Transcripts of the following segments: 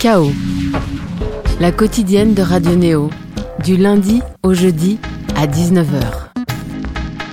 Chaos, la quotidienne de Radio Néo, du lundi au jeudi à 19h.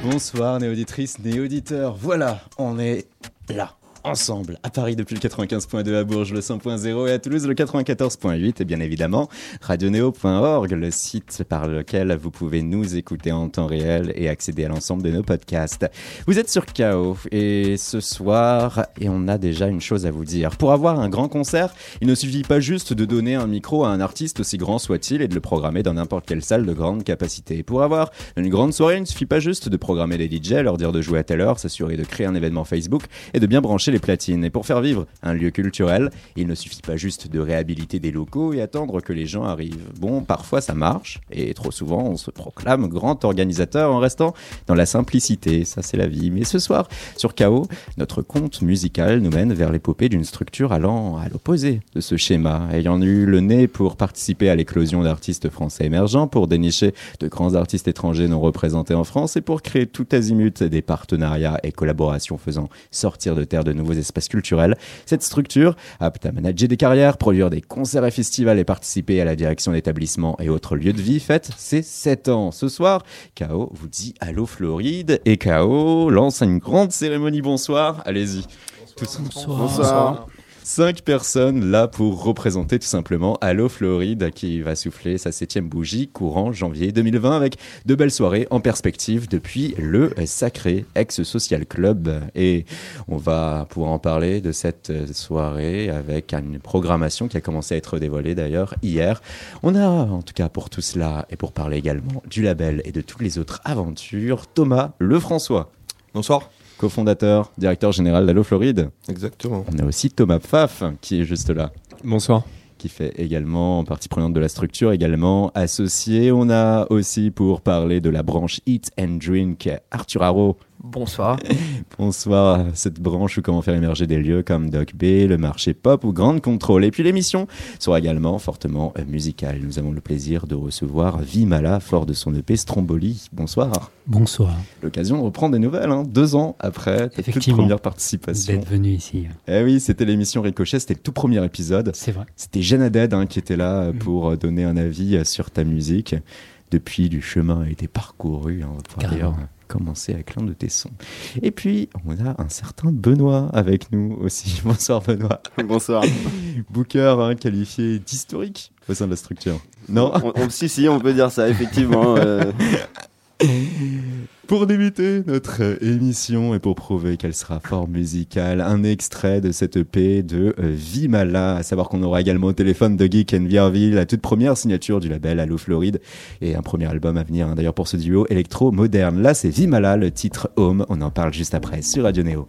Bonsoir néauditrices, néauditeurs, voilà, on est là ensemble à Paris depuis le 95.2 à Bourges le 100.0 et à Toulouse le 94.8 et bien évidemment radioneo.org le site par lequel vous pouvez nous écouter en temps réel et accéder à l'ensemble de nos podcasts. Vous êtes sur KO et ce soir et on a déjà une chose à vous dire. Pour avoir un grand concert, il ne suffit pas juste de donner un micro à un artiste aussi grand soit-il et de le programmer dans n'importe quelle salle de grande capacité. Pour avoir une grande soirée, il ne suffit pas juste de programmer les DJ, leur dire de jouer à telle heure, s'assurer de créer un événement Facebook et de bien brancher platines. Et pour faire vivre un lieu culturel, il ne suffit pas juste de réhabiliter des locaux et attendre que les gens arrivent. Bon, parfois ça marche, et trop souvent on se proclame grand organisateur en restant dans la simplicité. Ça, c'est la vie. Mais ce soir, sur KO, notre conte musical nous mène vers l'épopée d'une structure allant à l'opposé de ce schéma, ayant eu le nez pour participer à l'éclosion d'artistes français émergents, pour dénicher de grands artistes étrangers non représentés en France et pour créer tout azimut des partenariats et collaborations faisant sortir de terre de nouveaux espaces culturels. Cette structure, apte à manager des carrières, produire des concerts et festivals et participer à la direction d'établissements et autres lieux de vie, fête ses 7 ans. Ce soir, KO vous dit Allô Floride et KO lance une grande cérémonie. Bonsoir, allez-y. Bonsoir. Bonsoir. Cinq personnes là pour représenter tout simplement Allo Floride qui va souffler sa septième bougie courant janvier 2020 avec de belles soirées en perspective depuis le sacré ex-social club. Et on va pouvoir en parler de cette soirée avec une programmation qui a commencé à être dévoilée d'ailleurs hier. On a en tout cas pour tout cela et pour parler également du label et de toutes les autres aventures, Thomas Lefrançois. Bonsoir cofondateur, directeur général d'Allo Floride. Exactement. On a aussi Thomas Pfaff qui est juste là. Bonsoir. Qui fait également partie prenante de la structure, également associé. On a aussi pour parler de la branche Eat and Drink Arthur Haro. Bonsoir. Bonsoir. Cette branche où comment faire émerger des lieux comme Doc B, le marché pop ou Grande Contrôle. Et puis l'émission sera également fortement musicale. Nous avons le plaisir de recevoir Vimala, fort de son EP Stromboli. Bonsoir. Bonsoir. L'occasion de reprendre des nouvelles, hein, deux ans après ta toute première participation. D'être venu ici. Eh oui, c'était l'émission Ricochet, c'était le tout premier épisode. C'est vrai. C'était Jeanne Haddad hein, qui était là mm. pour donner un avis sur ta musique. Depuis, du chemin a été parcouru. Hein, d'ailleurs commencer avec l'un de tes sons. Et puis, on a un certain Benoît avec nous aussi. Bonsoir Benoît. Bonsoir. Booker hein, qualifié d'historique au sein de la structure. Non? On, Si, si, on peut dire ça, effectivement. Euh. Pour débuter notre émission et pour prouver qu'elle sera fort musicale, un extrait de cette EP de euh, Vimala, à savoir qu'on aura également au téléphone de Geek and VRV, la toute première signature du label Allo Floride et un premier album à venir hein, d'ailleurs pour ce duo électro-moderne. Là c'est Vimala, le titre Home, on en parle juste après sur Radio Neo.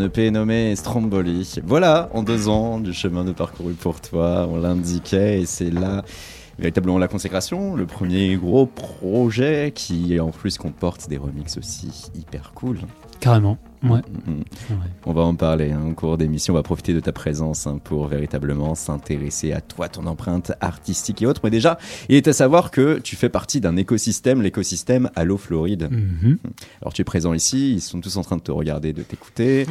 EP nommé Stromboli. Voilà, en deux ans, du chemin de parcouru pour toi, on l'indiquait, et c'est là véritablement la consécration, le premier gros projet qui en plus comporte des remixes aussi hyper cool. Carrément, ouais. On va en parler hein, au cours d'émission, on va profiter de ta présence hein, pour véritablement s'intéresser à toi, ton empreinte artistique et autres. Mais déjà, il est à savoir que tu fais partie d'un écosystème, l'écosystème Allo Floride. Mhm. Alors tu es présent ici, ils sont tous en train de te regarder, de t'écouter.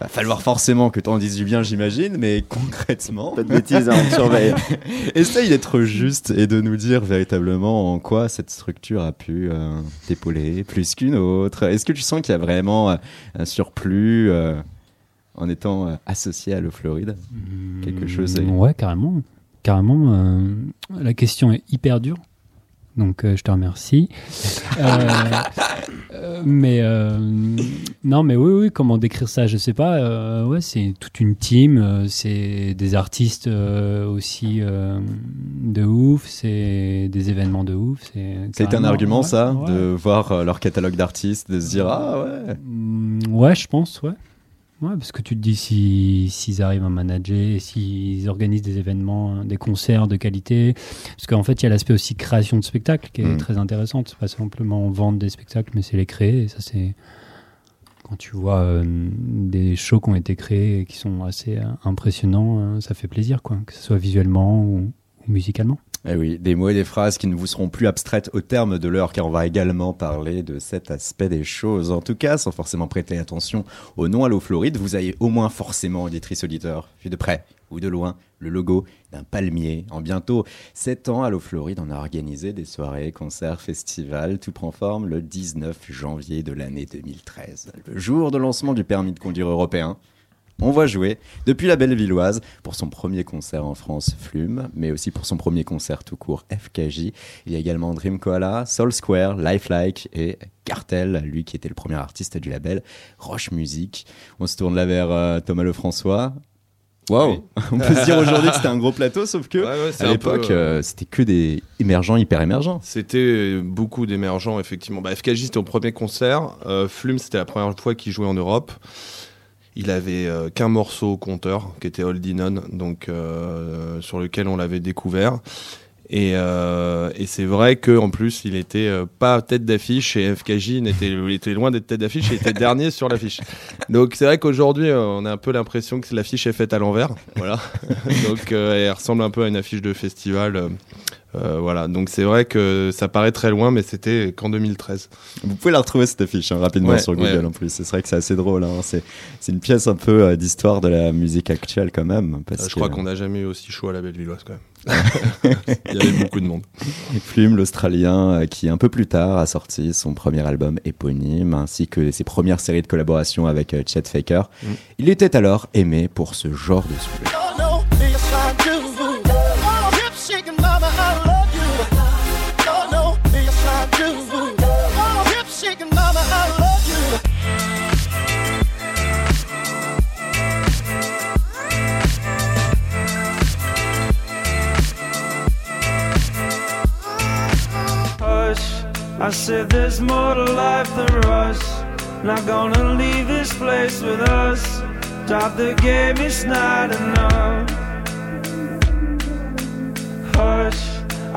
Va falloir forcément que tu en dises du bien, j'imagine, mais concrètement. Pas de bêtises, hein, on surveille. Essaye d'être juste et de nous dire véritablement en quoi cette structure a pu euh, t'épauler plus qu'une autre. Est-ce que tu sens qu'il y a vraiment euh, un surplus euh, en étant euh, associé à l'eau Floride Quelque chose Ouais, carrément. Carrément. euh, la question est hyper dure. Donc, je te remercie. Euh, mais euh, non, mais oui, oui, comment décrire ça Je sais pas. Euh, ouais, c'est toute une team. euh, c'est des artistes aussi de ouf. C'est des événements de ouf. C'est un argument, ouais, ça, ouais. de voir leur catalogue d'artistes, de se dire Ah ouais Mm, Ouais, je pense, ouais. Ouais, parce que tu te dis si- s'ils arrivent à manager, s'ils organisent des événements, des concerts de qualité. Parce qu'en fait, il y a l'aspect aussi création de spectacles qui est Mm. très intéressant. C'est pas simplement vendre des spectacles, mais c'est les créer. Et ça, c'est. Quand tu vois euh, des shows qui ont été créés et qui sont assez euh, impressionnants, euh, ça fait plaisir, quoi. Que ce soit visuellement ou, ou musicalement. Eh oui, des mots et des phrases qui ne vous seront plus abstraites au terme de l'heure, car on va également parler de cet aspect des choses. En tout cas, sans forcément prêter attention au nom Allo Floride, vous avez au moins forcément, auditrice auditeur, vu de près ou de loin, le logo d'un palmier. En bientôt 7 ans, Allo Floride, on a organisé des soirées, concerts, festivals. Tout prend forme le 19 janvier de l'année 2013, le jour de lancement du permis de conduire européen. On va jouer depuis la Bellevilloise pour son premier concert en France, Flume, mais aussi pour son premier concert tout court, FKJ. Il y a également Dream Koala, Soul Square, Lifelike et Cartel, lui qui était le premier artiste du label Roche Music. On se tourne là vers euh, Thomas Lefrançois. Waouh Oui. On peut se dire aujourd'hui que c'était un gros plateau, sauf que Ouais, ouais, c'est à l'époque, peu, euh, euh, c'était que des émergents, hyper émergents. C'était beaucoup d'émergents, effectivement. Bah, FKJ, c'était au premier concert. Euh, Flume, c'était la première fois qu'il jouait en Europe. Il avait euh, qu'un morceau au compteur, qui était Holding On, donc, euh, sur lequel on l'avait découvert. Et, euh, et c'est vrai qu'en plus, il était euh, pas tête d'affiche et FKJ était, était loin d'être tête d'affiche, il était dernier sur l'affiche. Donc c'est vrai qu'aujourd'hui, euh, on a un peu l'impression que l'affiche est faite à l'envers. Voilà. Donc elle ressemble un peu à une affiche de festival. Euh, voilà, donc c'est vrai que ça paraît très loin, mais c'était qu'en 2013. Vous pouvez la retrouver cette affiche hein, rapidement Ouais, sur Google ouais. en plus. C'est vrai que c'est assez drôle. hein. C'est c'est une pièce un peu euh, d'histoire de la musique actuelle quand même. Parce Euh, je que- crois qu'on n'a jamais eu aussi chaud à la Bellevilloise quand même. Il y avait beaucoup de monde. Et Plume, l'Australien, euh, qui un peu plus tard a sorti son premier album éponyme, ainsi que ses premières séries de collaborations avec euh, Chet Faker. Mm. Il était alors aimé pour ce genre de souffle. Shaking mama, I love you. Know me, yes I do. Oh, hip shaking mama, I love you. Hush, I said there's more to life than rush. Not gonna leave this place with us. Drop the game, it's not enough.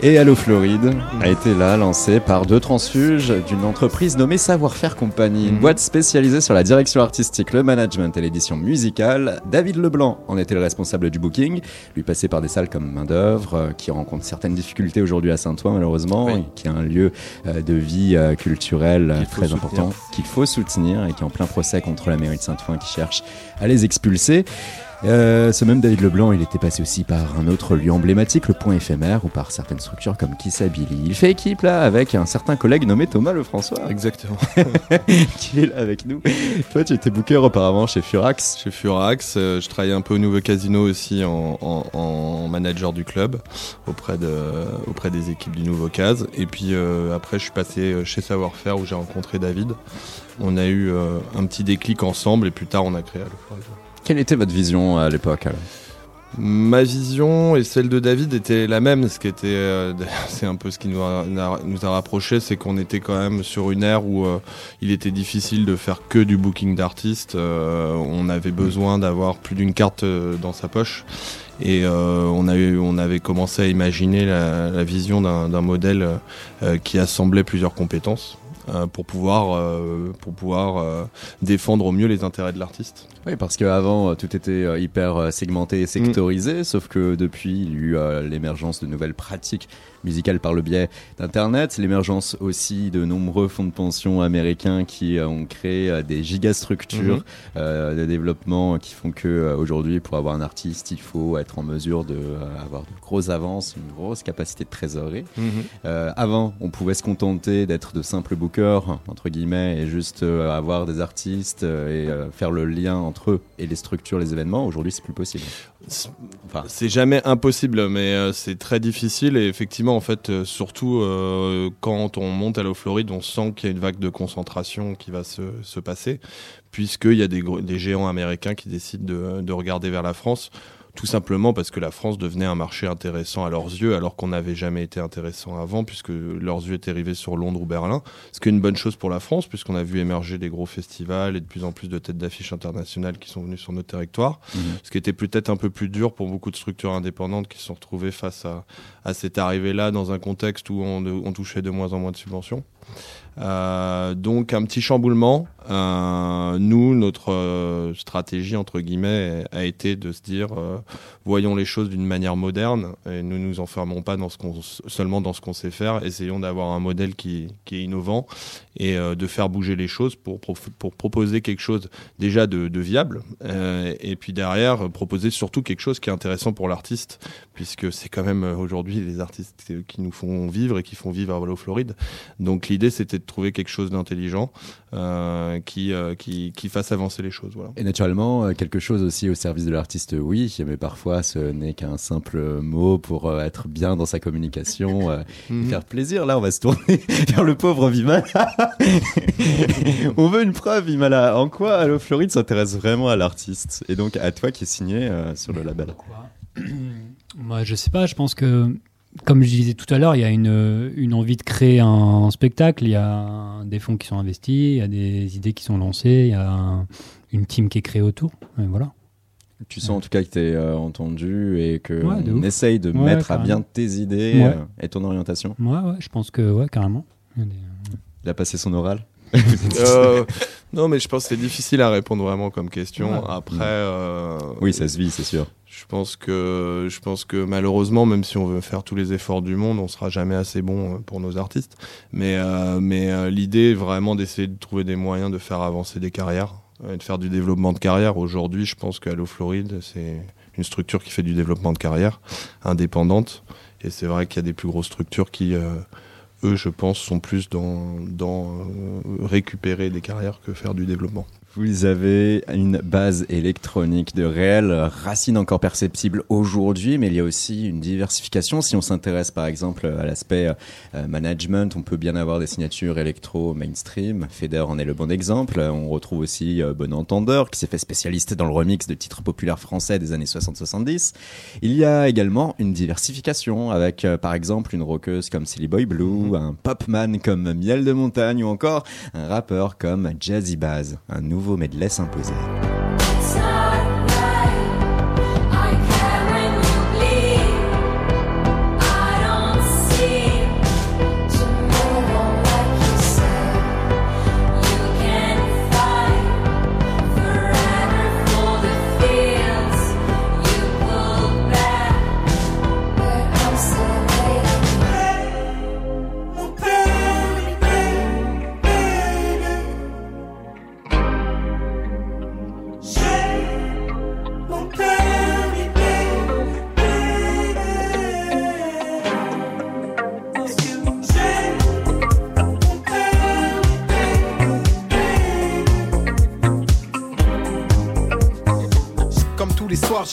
Et Allo Floride a été là lancé par deux transfuges d'une entreprise nommée Savoir-faire Compagnie, une Mhm. boîte spécialisée sur la direction artistique, le management et l'édition musicale. David Leblanc en était le responsable du booking, lui passé par des salles comme Main d'œuvre, euh, qui rencontre certaines difficultés aujourd'hui à Saint-Ouen malheureusement, Oui. qui est un lieu euh, de vie euh, culturelle très important qu'il faut soutenir et qui est en plein procès contre la mairie de Saint-Ouen qui cherche à les expulser. Euh, ce même David Leblanc, il était passé aussi par un autre lieu emblématique, le point éphémère, ou par certaines structures comme Kissabili. Il fait équipe là avec un certain collègue nommé Thomas Lefrançois, Exactement. qui est là avec nous. Toi, tu étais booker auparavant chez Furax. Chez Furax, euh, je travaillais un peu au Nouveau Casino aussi en, en- en manager du club auprès, de, auprès des équipes du Nouveau Cas. Et puis euh, après, je suis passé chez Savoir-Faire où j'ai rencontré David. On a eu un petit déclic ensemble et plus tard, on a créé Allo. Quelle était votre vision à l'époque Ma vision et celle de David étaient la même. Ce qui était, euh, c'est un peu ce qui nous a, nous a rapproché, c'est qu'on était quand même sur une ère où euh, il était difficile de faire que du booking d'artistes. Euh, on avait besoin d'avoir plus d'une carte dans sa poche. Et euh, on, a eu, on avait commencé à imaginer la, la vision d'un modèle euh, qui assemblait plusieurs compétences pour pouvoir, euh, pour pouvoir euh, défendre au mieux les intérêts de l'artiste. Oui, parce qu'avant, euh, tout était euh, hyper euh, segmenté et sectorisé, sauf que depuis, il y a eu euh, l'émergence de nouvelles pratiques musicales par le biais d'Internet, l'émergence aussi de nombreux fonds de pension américains qui euh, ont créé euh, des gigastructures, euh, des développements qui font que euh, aujourd'hui, pour avoir un artiste, il faut être en mesure de euh, avoir de grosses avances, une grosse capacité de trésorerie. Euh, avant, on pouvait se contenter d'être de simples bookers, entre guillemets, et juste euh, avoir des artistes euh, et euh, faire le lien entre eux et les structures, les événements. Aujourd'hui, c'est plus possible. Enfin, C'est jamais impossible, mais c'est très difficile. Et effectivement, en fait, surtout quand on monte à l'eau Floride, on sent qu'il y a une vague de concentration qui va se, se passer, puisqu'il y a des, géants américains qui décident de, de regarder vers la France. Tout simplement parce que la France devenait un marché intéressant à leurs yeux, alors qu'on n'avait jamais été intéressant avant, puisque leurs yeux étaient rivés sur Londres ou Berlin. Ce qui est une bonne chose pour la France, puisqu'on a vu émerger des gros festivals et de plus en plus de têtes d'affiches internationales qui sont venues sur notre territoire mhm. ce qui était peut-être un peu plus dur pour beaucoup de structures indépendantes qui se sont retrouvées face à, à cette arrivée-là dans un contexte où on, on touchait de moins en moins de subventions. Euh, donc un petit chamboulement. Euh, nous, notre euh, stratégie entre guillemets a été de se dire voyons les choses d'une manière moderne et ne nous enfermons pas dans ce seulement dans ce qu'on sait faire. Essayons d'avoir un modèle qui, qui est innovant et de faire bouger les choses pour, pour, proposer quelque chose déjà de, viable et puis derrière proposer surtout quelque chose qui est intéressant pour l'artiste puisque c'est quand même aujourd'hui les artistes qui nous font vivre et qui font vivre à Valo Floride. Donc l'idée c'était de trouver quelque chose d'intelligent euh, qui, euh, qui, qui fasse avancer les choses. Voilà. Et naturellement, euh, quelque chose aussi au service de l'artiste, oui, mais parfois ce n'est qu'un simple mot pour être bien dans sa communication, euh, et faire plaisir. Là, on va se tourner vers le pauvre Vimala. on veut une preuve, Vimala. En quoi Allo Floride s'intéresse vraiment à l'artiste Et donc à toi qui es signé euh, sur le label? Moi, je sais pas, je pense que, comme je disais tout à l'heure, il y a une, une envie de créer un spectacle, il y a des fonds qui sont investis, il y a des idées qui sont lancées, il y a un- une team qui est créée autour. Et voilà. Tu sens en tout cas que tu es entendu et que Ouais, de on ouf. essaye de Ouais, mettre à bien tes idées Ouais. euh, et ton orientation. Moi, ouais, je pense que, ouais, carrément. Il a des- Il a passé son oral. Euh, non mais je pense que c'est difficile à répondre vraiment comme question. Ouais. Après, euh, Oui, ça se vit, c'est sûr. Je pense que je pense que malheureusement, même si on veut faire tous les efforts du monde, on sera jamais assez bon euh, pour nos artistes. Mais euh, mais euh, l'idée est vraiment d'essayer de trouver des moyens de faire avancer des carrières, et de faire du développement de carrière. Aujourd'hui, je pense qu'Allo Floride, c'est une structure qui fait du développement de carrière indépendante. Et c'est vrai qu'il y a des plus grosses structures qui eux, je pense, sont plus dans, récupérer des carrières que faire du développement. Vous avez une base électronique de réelles racines encore perceptibles aujourd'hui, mais il y a aussi une diversification. Si on s'intéresse par exemple à l'aspect euh, management, on peut bien avoir des signatures électro mainstream. Feder en est le bon exemple. On retrouve aussi euh, Bon Entendeur, qui s'est fait spécialiste dans le remix de titres populaires français des années 60-70. Il y a également une diversification avec euh, par exemple une rockeuse comme Silly Boy Blue, un popman comme Miel de Montagne ou encore un rappeur comme Jazzy Baz. Un nouveau medley s'imposait.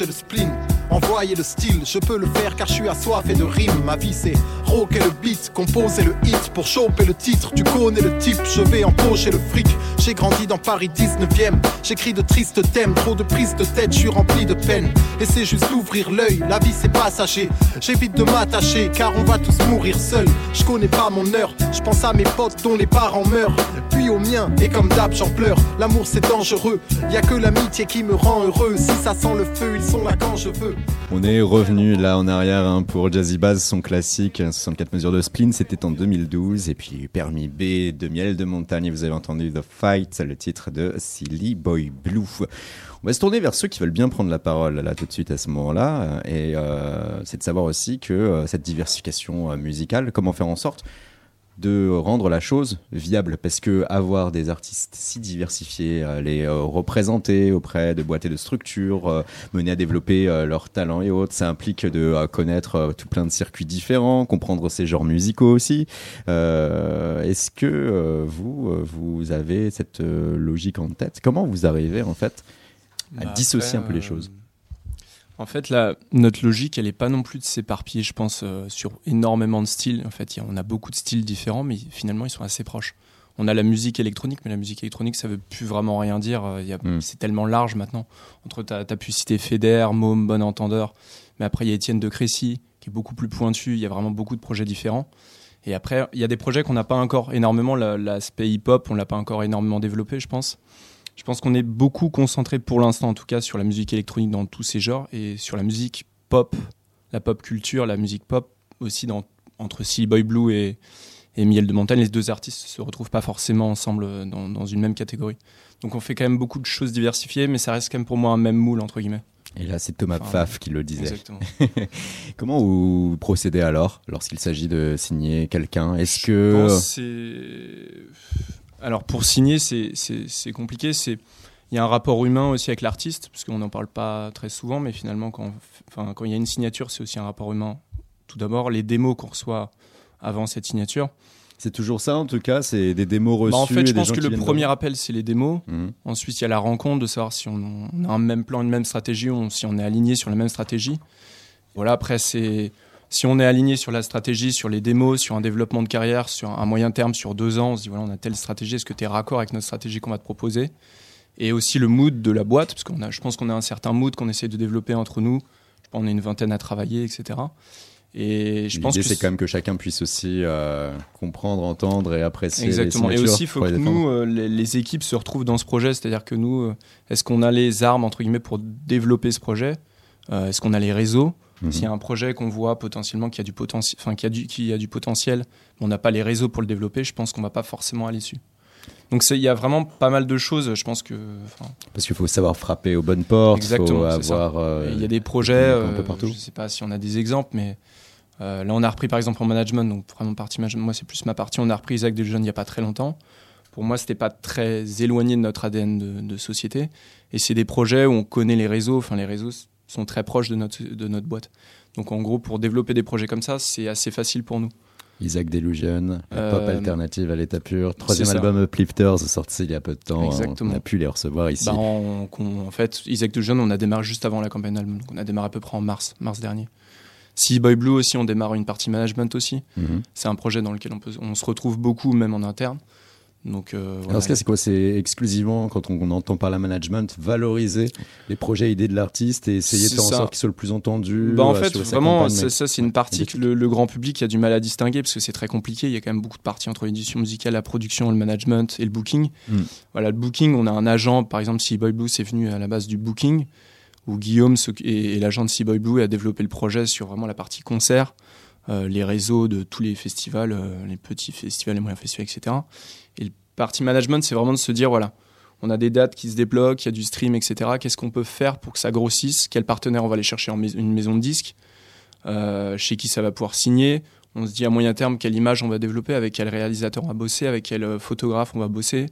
Le spleen. Envoyer le style, je peux le faire car je suis assoiffé de rimes. Ma vie c'est rocker le beat, composer le hit pour choper le titre. Tu connais le type, je vais empocher le fric. J'ai grandi dans Paris 19ème, j'écris de tristes thèmes, trop de prises de tête, je suis rempli de peine. Et c'est juste l'ouvrir l'œil, la vie c'est passager. J'évite de m'attacher car on va tous mourir seuls. Je connais pas mon heure, pense à mes potes dont les parents meurent. Puis au mien, et comme d'hab j'en pleure. L'amour c'est dangereux, y a que l'amitié qui me rend heureux. Si ça sent le feu, ils sont là quand je veux. On est revenu là en arrière hein, pour Jazzy Bass, son classique 64 mesures de spleen, c'était en 2012. Et puis Permis B de Miel de Montagne, vous avez entendu The Fight, le titre de Silly Boy Blue. On va se tourner vers ceux qui veulent bien prendre la parole là tout de suite à ce moment-là. Et euh, c'est de savoir aussi que euh, cette diversification euh, musicale, comment faire en sorte de rendre la chose viable. Parce que avoir des artistes si diversifiés, euh, les euh, représenter auprès de boîtes et de structures, euh, mener à développer leurs talents et autres, ça implique de connaître tout plein de circuits différents, comprendre ces genres musicaux aussi. Euh, Est-ce que vous, vous avez cette logique en tête? Comment vous arrivez en fait à Bah, dissocier après, un peu les choses? En fait, là, notre logique, elle est pas non plus de s'éparpiller, je pense, euh, sur énormément de styles. En fait, il y a- on a beaucoup de styles différents, mais finalement, ils sont assez proches. On a la musique électronique, mais la musique électronique, ça veut plus vraiment rien dire. Euh, Mm. C'est tellement large maintenant. Entre ta, as pu citer Feder, Môme, Bon Entendeur, mais après, il y a Étienne de Crécy, qui est beaucoup plus pointu. Il y a vraiment beaucoup de projets différents. Et après, il y a des projets qu'on n'a pas encore énormément. La- L'aspect hip-hop, on l'a pas encore énormément développé, je pense. Je pense qu'on est beaucoup concentré pour l'instant, en tout cas, sur la musique électronique dans tous ces genres et sur la musique pop, la pop culture, la musique pop aussi dans, entre Silly Boy Blue et, et Miel de Montagne. Les deux artistes se retrouvent pas forcément ensemble dans, dans une même catégorie. Donc on fait quand même beaucoup de choses diversifiées, mais ça reste quand même pour moi un même moule, entre guillemets. Et là, c'est Thomas Enfin, Pfaff qui le disait. Exactement. Comment vous procédez alors lorsqu'il s'agit de signer quelqu'un? Est-ce que Alors pour signer, c'est- compliqué. Il y a un rapport humain aussi avec l'artiste, parce qu'on n'en parle pas très souvent, mais finalement quand, enfin, quand il y a une signature, c'est aussi un rapport humain. Tout d'abord, les démos qu'on reçoit avant cette signature. c'est toujours ça en tout cas C'est des démos reçues Bah, en fait, je pense que le premier appel, c'est les démos. Mhm. Ensuite, il y a la rencontre de savoir si on, a un même plan, une même stratégie, si on est aligné sur la même stratégie. Voilà, après, c'est si on est aligné sur la stratégie, sur les démos, sur un développement de carrière, sur un moyen terme, sur deux ans, on se dit voilà, on a telle stratégie, est-ce que tu es raccord avec notre stratégie qu'on va te proposer? Et aussi le mood de la boîte, parce qu'on a, je pense qu'on a un certain mood qu'on essaie de développer entre nous. Je pense qu'on est une vingtaine à travailler, etc. Et je pense que c'est quand même que chacun puisse aussi euh, comprendre, entendre et apprécier. Exactement. Les Et aussi, il faut que nous, euh, les, les équipes se retrouvent dans ce projet. C'est-à-dire que nous, euh, est-ce qu'on a les armes, entre guillemets, pour développer ce projet? Est-ce qu'on a les réseaux? Mhm. S'il y a un projet qu'on voit potentiellement qui a du, potentiel, enfin, qui a du, qui a du potentiel, mais on n'a pas les réseaux pour le développer, je pense qu'on va pas forcément aller dessus. Donc il y a vraiment pas mal de choses. Je pense que Parce qu'il faut savoir frapper aux bonnes portes, Exactement, faut euh, il y a des projets. un peu euh, partout. Je sais pas si on a des exemples, mais euh, là on a repris par exemple en management, donc vraiment partie management. Moi c'est plus ma partie. On a repris Isaac Delusion il y a pas très longtemps. Pour moi, c'était pas très éloigné de notre ADN de, de société. Et c'est des projets où on connaît les réseaux. Enfin, les réseaux sont très proches de notre, de notre boîte. Donc, en gros, pour développer des projets comme ça, c'est assez facile pour nous. Isaac Delusion, la Euh, pop alternative à l'état pur. Troisième album Uplifters sorti il y a peu de temps. Exactement. On a pu les recevoir ici. Bah, on- en fait, Isaac Delusion, on a démarré juste avant la campagne d'album. Donc, on a démarré à peu près en mars, mars dernier. Si Boy Blue aussi, on démarre une partie management aussi. Mhm. C'est un projet dans lequel on, peut, on se retrouve beaucoup, même en interne. Donc, euh, voilà. Alors, ce cas, c'est quoi C'est exclusivement, quand on, on entend par la management, valoriser les projets idées de l'artiste et essayer de faire en sorte qu'ils soient le plus entendus. Bah, en euh, fait, vraiment, ça, c'est une partie que le, le grand public a du mal à distinguer parce que c'est très compliqué. Il y a quand même beaucoup de parties entre l'édition musicale, la production, le management et le booking. Mm. Voilà, le booking, on a un agent, par exemple, si Boy Blue, c'est venu à la base du booking, où Guillaume et, et l'agent de Sea Boy Blue a développé le projet sur vraiment la partie concert, les réseaux de tous les festivals, euh, les petits festivals, les moyens festivals, etc. Et le partie management, c'est vraiment de se dire, voilà, on a des dates qui se débloquent, il y a du stream, etc. Qu'est-ce qu'on peut faire pour que ça grossisse? Quel partenaire on va aller chercher en une maison de disques? Euh, Chez qui ça va pouvoir signer? On se dit à moyen terme quelle image on va développer, avec quel réalisateur on va bosser, avec quel euh, photographe on va bosser,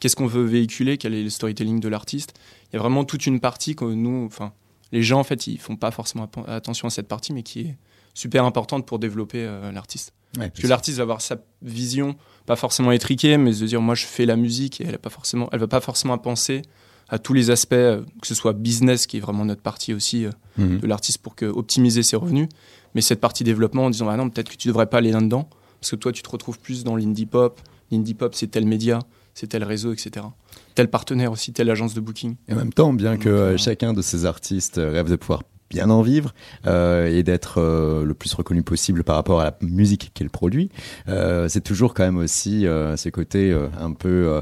qu'est-ce qu'on veut véhiculer, quel est le storytelling de l'artiste? Il y a vraiment toute une partie que nous, enfin, les gens en fait, ils font pas forcément attention à cette partie, mais qui est super importante pour développer euh, l'artiste. Ouais, Parce que l'artiste va avoir sa vision, pas forcément étriquée, mais se dire moi je fais la musique et elle a pas forcément, elle va pas forcément penser à tous les aspects, euh, que ce soit business, qui est vraiment notre partie aussi euh, Mhm. de l'artiste pour que, optimiser ses revenus, mais cette partie développement en disant ah non, peut-être que tu devrais pas aller là-dedans, parce que toi, tu te retrouves plus dans l'indie pop. L'indie pop, c'est tel média, c'est tel réseau, etc. Tel partenaire aussi, telle agence de booking. Et en même temps, bien que Donc, euh, chacun de ces artistes rêve de pouvoir bien en vivre euh, et d'être euh, le plus reconnu possible par rapport à la musique qu'il produit, euh, c'est toujours quand même aussi ce côté un peu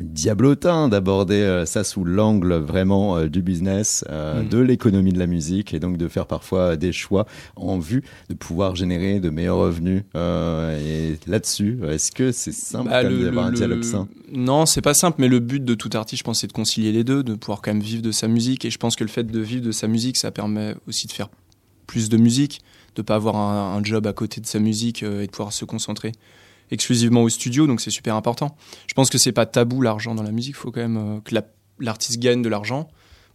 diablotin d'aborder ça sous l'angle vraiment du business, Mm. de l'économie de la musique et donc de faire parfois des choix en vue de pouvoir générer de meilleurs revenus. Et là-dessus, est-ce que c'est simple Bah, d'avoir un le- dialogue sain? Non, c'est pas simple, mais le but de tout artiste, je pense, c'est de concilier les deux, de pouvoir quand même vivre de sa musique. Et je pense que le fait de vivre de sa musique, ça permet aussi de faire plus de musique, de pas avoir un, un job à côté de sa musique euh, et de pouvoir se concentrer exclusivement au studio. Donc c'est super important. Je pense que c'est pas tabou l'argent dans la musique. Il faut quand même euh, que la- l'artiste gagne de l'argent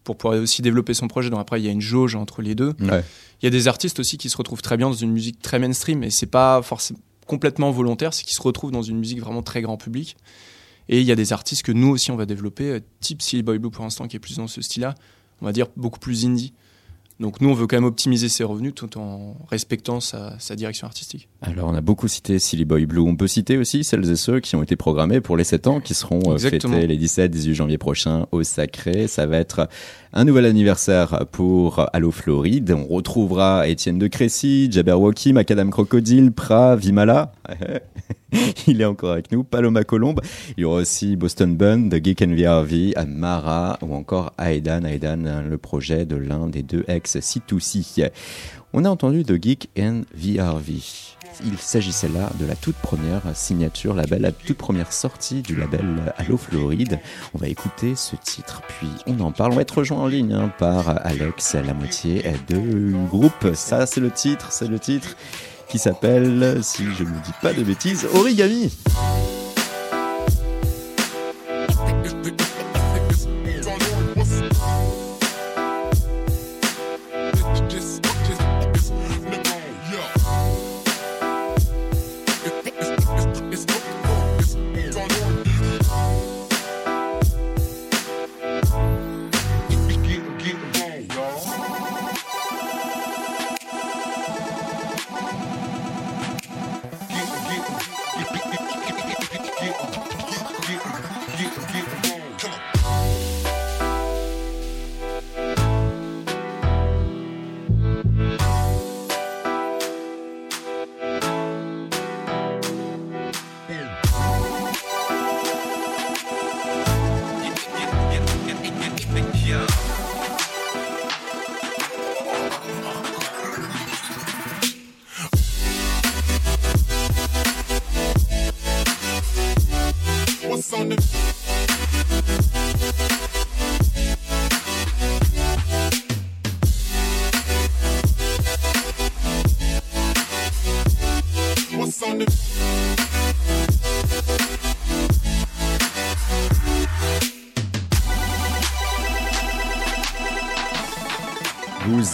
pour pouvoir aussi développer son projet. Donc après, il y a une jauge entre les deux. Ouais. Il y a des artistes aussi qui se retrouvent très bien dans une musique très mainstream et c'est pas forcément complètement volontaire, c'est qu'ils se retrouvent dans une musique vraiment très grand public. Et il y a des artistes que nous aussi on va développer, euh, type Silly Boy Blue pour l'instant qui est plus dans ce style-là, on va dire beaucoup plus indie. Donc nous on veut quand même optimiser ses revenus tout en respectant sa, sa direction artistique. Alors, on a beaucoup cité Silly Boy Blue. On peut citer aussi celles et ceux qui ont été programmés pour les 7 ans, qui seront euh, Exactement. fêtés les 17-18 janvier prochains au Sacré. Ça va être un nouvel anniversaire pour Allo Floride. On retrouvera Étienne de Crécy, Jabberwocky, Macadam Crocodile, Pra, Vimala. Il est encore avec nous. Paloma Colombe. Il y aura aussi Boston Bun, The Geek and VRV, Mara ou encore Aedan. Aedan, le projet de l'un des deux ex-C2C. On a entendu The Geek and VRV. Il s'agissait là de la toute première signature label, la toute première sortie du label Allo Floride. On va écouter ce titre, puis on en parle. On va être rejoint en ligne hein, par Alex, la moitié de groupe. Ça, c'est le titre, c'est le titre qui s'appelle, si je ne dis pas de bêtises, Origami.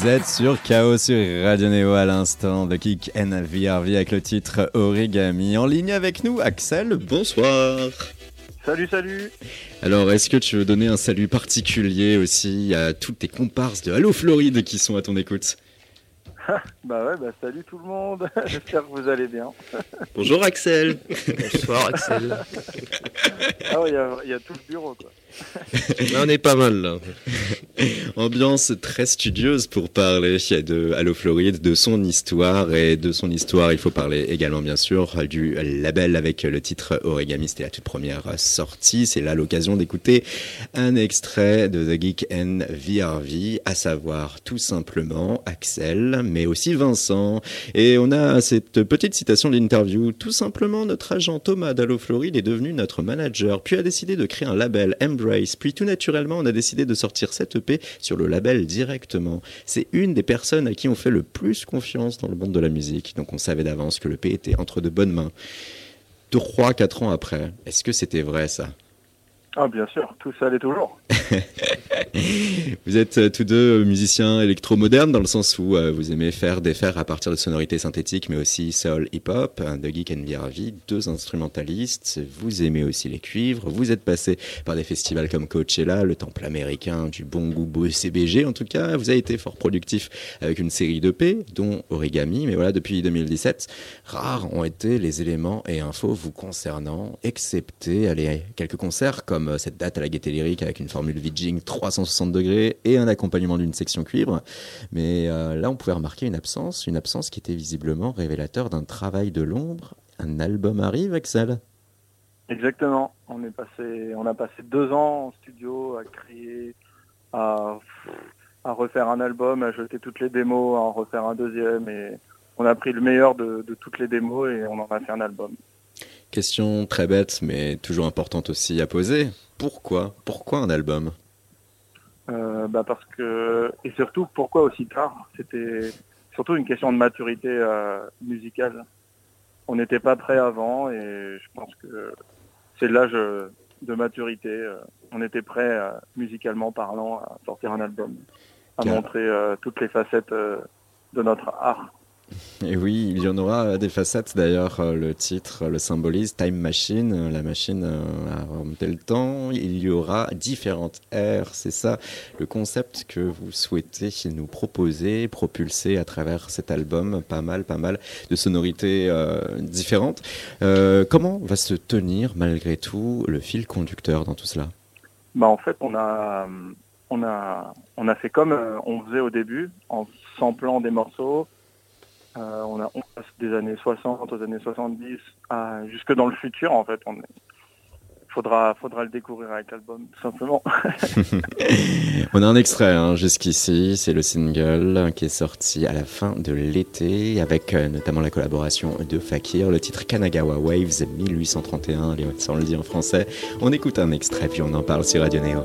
Vous êtes sur Chaos sur Radio Neo à l'instant de Kick and VRV avec le titre Origami. En ligne avec nous, Axel, bonsoir. Salut, salut. Alors, est-ce que tu veux donner un salut particulier aussi à toutes tes comparses de Halo Floride qui sont à ton écoute? Bah ouais, bah salut tout le monde. J'espère que vous allez bien. Bonjour Axel. Bonsoir Axel. Ah ouais, il y a, il y a tout le bureau quoi. Là, on est pas mal là. Ambiance très studieuse pour parler de Halo Floride, de son histoire et de son histoire. Il faut parler également bien sûr du label avec le titre Origami. C'était la toute première sortie. C'est là l'occasion d'écouter un extrait de The Geek and VRV, à savoir tout simplement Axel, mais aussi Vincent. Et on a cette petite citation d'interview. Tout simplement, notre agent Thomas d'Halo Floride est devenu notre manager, puis a décidé de créer un label Embrace. Puis tout naturellement, on a décidé de sortir cette EP sur le label directement. C'est une des personnes à qui on fait le plus confiance dans le monde de la musique. Donc on savait d'avance que l'EP était entre de bonnes mains. Trois, quatre ans après, est-ce que c'était vrai ça? Ah, bien sûr, tout seul et toujours. Vous êtes euh, tous deux musiciens électromodernes dans le sens où euh, vous aimez faire des fers à partir de sonorités synthétiques, mais aussi soul, hip-hop. Un Dougie Can Ravi, deux instrumentalistes. Vous aimez aussi les cuivres. Vous êtes passé par des festivals comme Coachella, le temple américain du bon goût beau CBG. En tout cas, vous avez été fort productif avec une série d'EP, dont Origami. Mais voilà, depuis 2017, rares ont été les éléments et infos vous concernant, excepté allez, quelques concerts comme euh, cette date à la Gaieté Lyrique avec une formule VJing 360 degrés et un accompagnement d'une section cuivre. Mais euh, là, on pouvait remarquer une absence, une absence qui était visiblement révélateur d'un travail de l'ombre. Un album arrive, Axel Exactement. On est passé, on a passé deux ans en studio à créer, à, à refaire un album, à jeter toutes les démos, à en refaire un deuxième et on a pris le meilleur de, de toutes les démos et on en a fait un album. Question très bête, mais toujours importante aussi à poser. Pourquoi? Pourquoi un album? Euh, bah parce que et surtout pourquoi aussi tard? C'était surtout une question de maturité euh, musicale. On n'était pas prêt avant et je pense que c'est l'âge de maturité. euh, On était prêt euh, musicalement parlant à sortir un album, à Car- montrer toutes les facettes de notre art. Et oui, il y en aura euh, des facettes d'ailleurs. euh, Le titre euh, le symbolise Time Machine, la machine à remonter le temps. Il y aura différentes ères. C'est ça le concept que vous souhaitez nous proposer, propulser à travers cet album. Pas mal, pas mal de sonorités différentes. Comment va se tenir malgré tout le fil conducteur dans tout cela? Bah en fait on a on a on a fait comme on faisait au début en samplant des morceaux. Euh, on passe des années 60 aux années 70 à jusque dans le futur en fait. On faudra faudra le découvrir avec l'album tout simplement. On a un extrait hein, jusqu'ici, c'est le single qui est sorti à la fin de l'été avec euh, notamment la collaboration de Fakir, le titre Kanagawa Waves 1831, allez, ça on le dit en français. On écoute un extrait puis on en parle sur Radio Neo.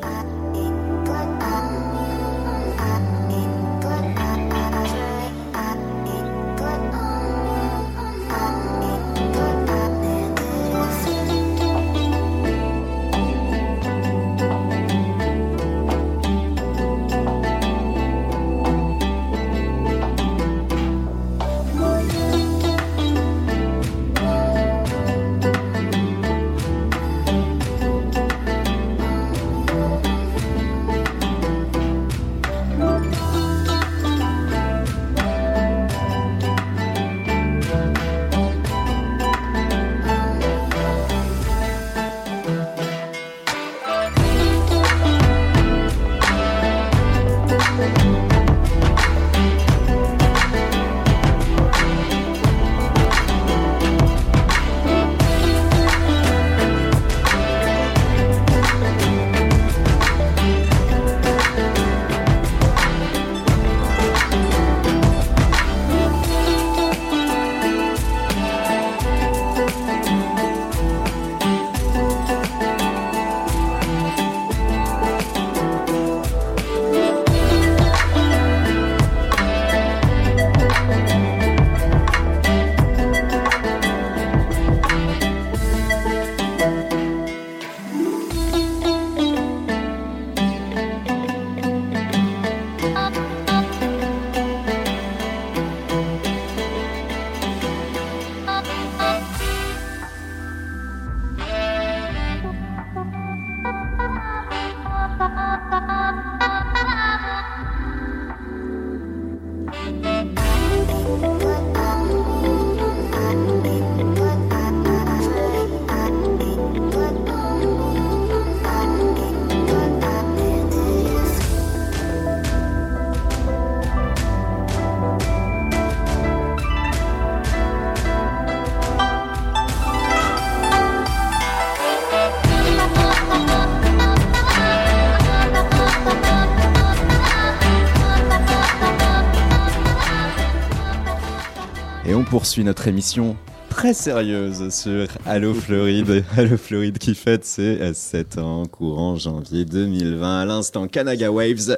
Poursuit notre émission très sérieuse sur Allo Floride. Allo Floride qui fête ses 7 ans courant janvier 2020. À l'instant, Kanaga Waves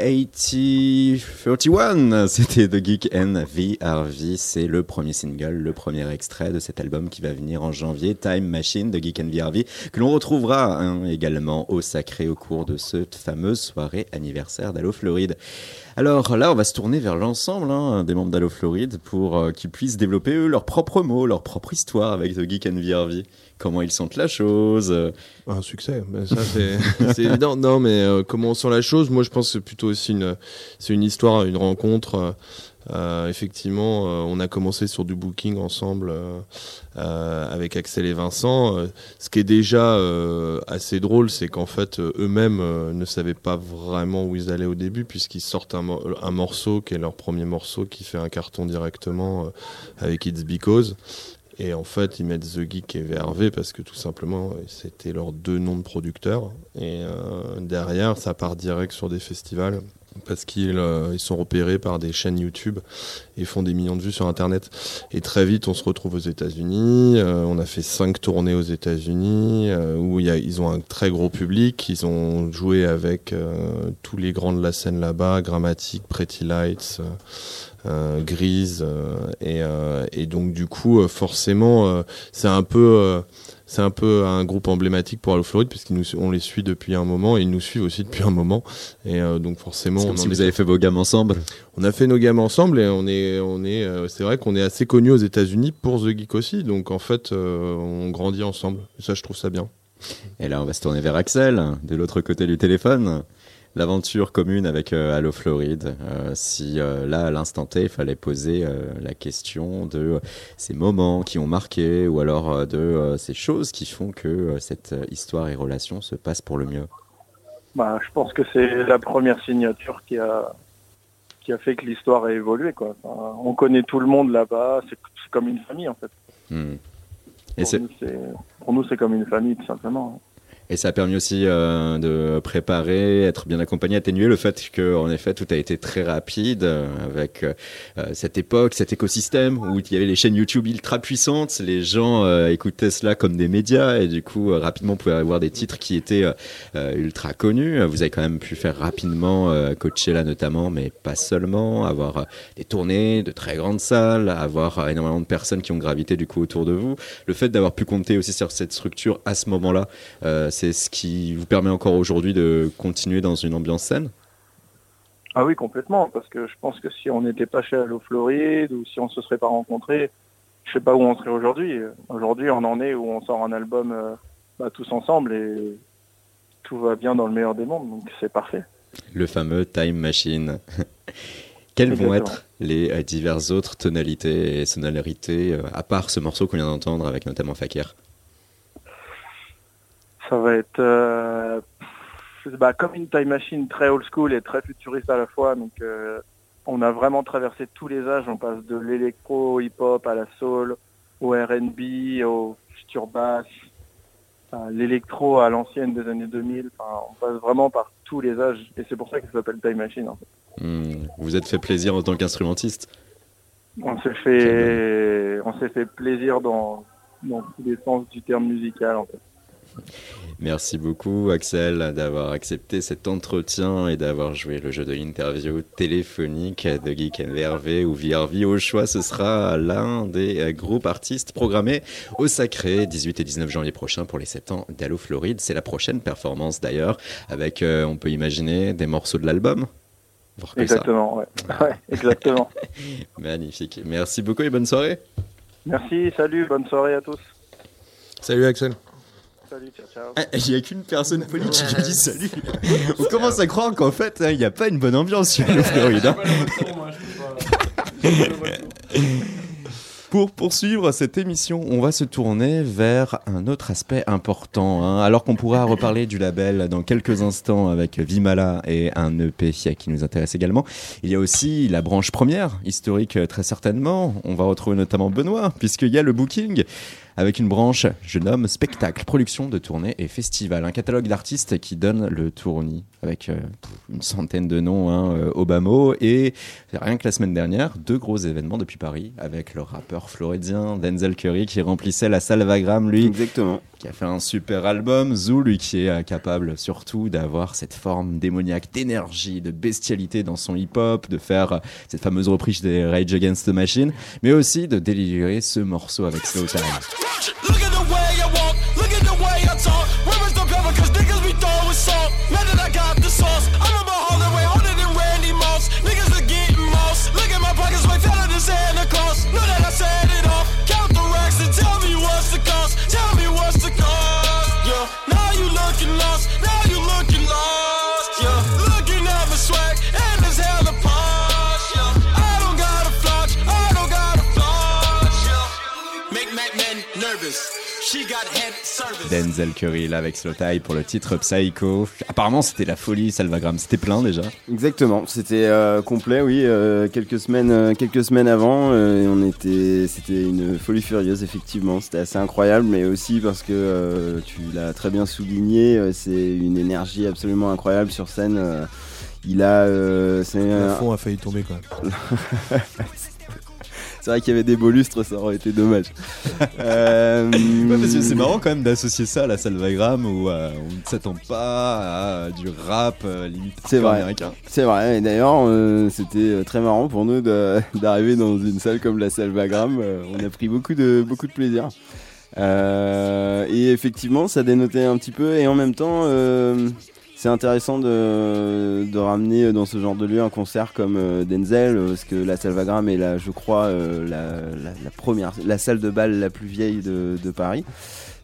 8031. C'était The Geek and VRV. C'est le premier single, le premier extrait de cet album qui va venir en janvier. Time Machine de Geek and VRV que l'on retrouvera hein, également au sacré au cours de cette fameuse soirée anniversaire d'Allo Floride. Alors là, on va se tourner vers l'ensemble hein, des membres d'Allo Floride pour euh, qu'ils puissent développer eux leurs propres mots, leur propre histoire avec The Geek and VRV. Comment ils sentent la chose. euh, Un succès, mais ça c'est évident. Non, mais euh, comment on sent la chose Moi, je pense que c'est plutôt aussi une, c'est une histoire, une rencontre. euh, effectivement, euh, on a commencé sur du booking ensemble euh, euh, avec Axel et Vincent. Ce qui est déjà euh, assez drôle, c'est qu'en fait, eux-mêmes euh, ne savaient pas vraiment où ils allaient au début, puisqu'ils sortent un, mo- un morceau qui est leur premier morceau qui fait un carton directement euh, avec It's Because. Et en fait, ils mettent The Geek et VRV parce que tout simplement, c'était leurs deux noms de producteurs. Et euh, derrière, ça part direct sur des festivals parce qu'ils euh, sont repérés par des chaînes YouTube et font des millions de vues sur Internet. Et très vite, on se retrouve aux États-Unis. euh, on a fait cinq tournées aux États-Unis où ils ont un très gros public. Ils ont joué avec tous les grands de la scène là-bas, Grammatic, Pretty Lights. Euh, grise euh, et, euh, et donc du coup forcément c'est un peu c'est un peu un groupe emblématique pour Allo Floride puisqu'on nous on les suit depuis un moment et ils nous suivent aussi depuis un moment et euh, donc forcément C'est on comme si vous est- avez fait vos gammes ensemble. on a fait nos gammes ensemble et on est on est euh, c'est vrai qu'on est assez connus aux États-Unis pour The Geek aussi donc en fait euh, on grandit ensemble et ça je trouve ça bien Et là, on va se tourner vers Axel, de l'autre côté du téléphone. L'aventure commune avec euh, Allo Floride. Euh, si euh, là, à l'instant T, il fallait poser euh, la question de ces moments qui ont marqué ou alors de ces choses qui font que cette histoire et relation se passent pour le mieux. Bah, je pense que c'est la première signature qui a qui a fait que l'histoire a évolué. Quoi. Enfin, on connaît tout le monde là-bas, c'est comme une famille en fait. Hmm. Et, Pour nous, pour nous, c'est comme une famille tout simplement. Et ça a permis aussi euh, de préparer, être bien accompagné, atténuer le fait que, en effet, tout a été très rapide euh, avec euh, cette époque, cet écosystème où il y avait les chaînes YouTube ultra puissantes, les gens écoutaient cela comme des médias et du coup, rapidement, on pouvait avoir des titres qui étaient ultra connus. Vous avez quand même pu faire rapidement Coachella notamment, mais pas seulement, avoir des tournées de très grandes salles, avoir énormément de personnes qui ont gravité du coup autour de vous. Le fait d'avoir pu compter aussi sur cette structure à ce moment-là, c'est ce qui vous permet encore aujourd'hui de continuer dans une ambiance saine Ah oui, complètement, parce que je pense que si on n'était pas chez Allo Floride ou si on se serait pas rencontrés, je sais pas où on serait aujourd'hui. Aujourd'hui, on en est où on sort un album euh, bah, tous ensemble et tout va bien dans le meilleur des mondes, donc c'est parfait. Le fameux Time Machine. Quelles vont être les euh, diverses autres tonalités et sonorités, euh, à part ce morceau qu'on vient d'entendre avec notamment Fakir? Ça va être euh, bah, comme une time machine très old school et très futuriste à la fois. Donc, euh, on a vraiment traversé tous les âges. On passe de l'électro, au hip-hop, à la soul, au R&B, au future bass, à l'électro à l'ancienne des années 2000. Enfin, on passe vraiment par tous les âges. Et c'est pour ça que ça s'appelle time machine. En fait. Hmm, Vous vous êtes fait plaisir en tant qu'instrumentiste? On s'est fait, on s'est fait plaisir dans, dans tous les sens du terme musical. En fait. Merci beaucoup Axel d'avoir accepté cet entretien et d'avoir joué le jeu de l'interview téléphonique de Geek and VRV ou VRV au choix. Ce sera l'un des groupes artistes programmés au Sacré 18 et 19 janvier prochain pour les 7 ans d'Allo Floride. C'est la prochaine performance d'ailleurs avec, euh, on peut imaginer, des morceaux de l'album? Exactement, ouais. ouais. Exactement. Magnifique. Merci beaucoup et bonne soirée. Merci, salut, bonne soirée à tous. salut Axel Salut, ciao, ciao. Ah, Il n'y a qu'une personne polie qui lui dit salut. On commence à croire qu'en fait, hein, il n'y a pas une bonne ambiance sur le Floride. hein. Pour poursuivre cette émission, on va se tourner vers un autre aspect important. hein. Alors qu'on pourra reparler du label dans quelques instants avec Vimala et un EP qui nous intéresse également, il y a aussi la branche première, historique très certainement. On va retrouver notamment Benoît, puisqu'il y a le booking. Avec une branche, je nomme spectacle, production de tournée et festival. Un catalogue d'artistes qui donne le tournis avec euh, une centaine de noms hein, euh, mot. Et rien que la semaine dernière, deux gros événements depuis Paris avec le rappeur floridien Denzel Curry qui remplissait la salle Vagram, lui. Exactement. Qui a fait un super album. Zou, lui, qui est euh, capable surtout d'avoir cette forme démoniaque d'énergie, de bestialité dans son hip-hop, de faire cette fameuse reprise des Rage Against the Machine, mais aussi de délivrer ce morceau avec Slow Time. Look at Denzel Curry là avec Slow Time pour le titre Psycho. Apparemment c'était la folie Salvagram, c'était plein déjà. Exactement, c'était euh, complet, oui. euh, quelques semaines, euh, quelques semaines avant, euh, et on était, c'était une folie furieuse, effectivement. C'était assez incroyable, mais aussi parce que euh, tu l'as très bien souligné, euh, c'est une énergie absolument incroyable sur scène. euh, il a, euh, c'est Le un- fond a failli tomber quand même. C'est vrai qu'il y avait des beaux lustres, ça aurait été dommage. Euh, Ouais, parce que c'est marrant quand même d'associer ça à la Salvagram où euh, on ne s'attend pas à du rap euh, limite C'est vrai. américain. C'est vrai. Et d'ailleurs, euh, c'était euh, très marrant pour nous d'arriver dans une salle comme la salle Vagram. Euh, on a pris beaucoup de, beaucoup de plaisir. Euh, et effectivement, ça dénotait un petit peu. Et en même temps, euh, c'est intéressant de, de ramener dans ce genre de lieu un concert comme euh, Denzel, euh, parce que la salle Vagram est, la, je crois, euh, la, la- la première, la salle de bal la plus vieille de, de Paris.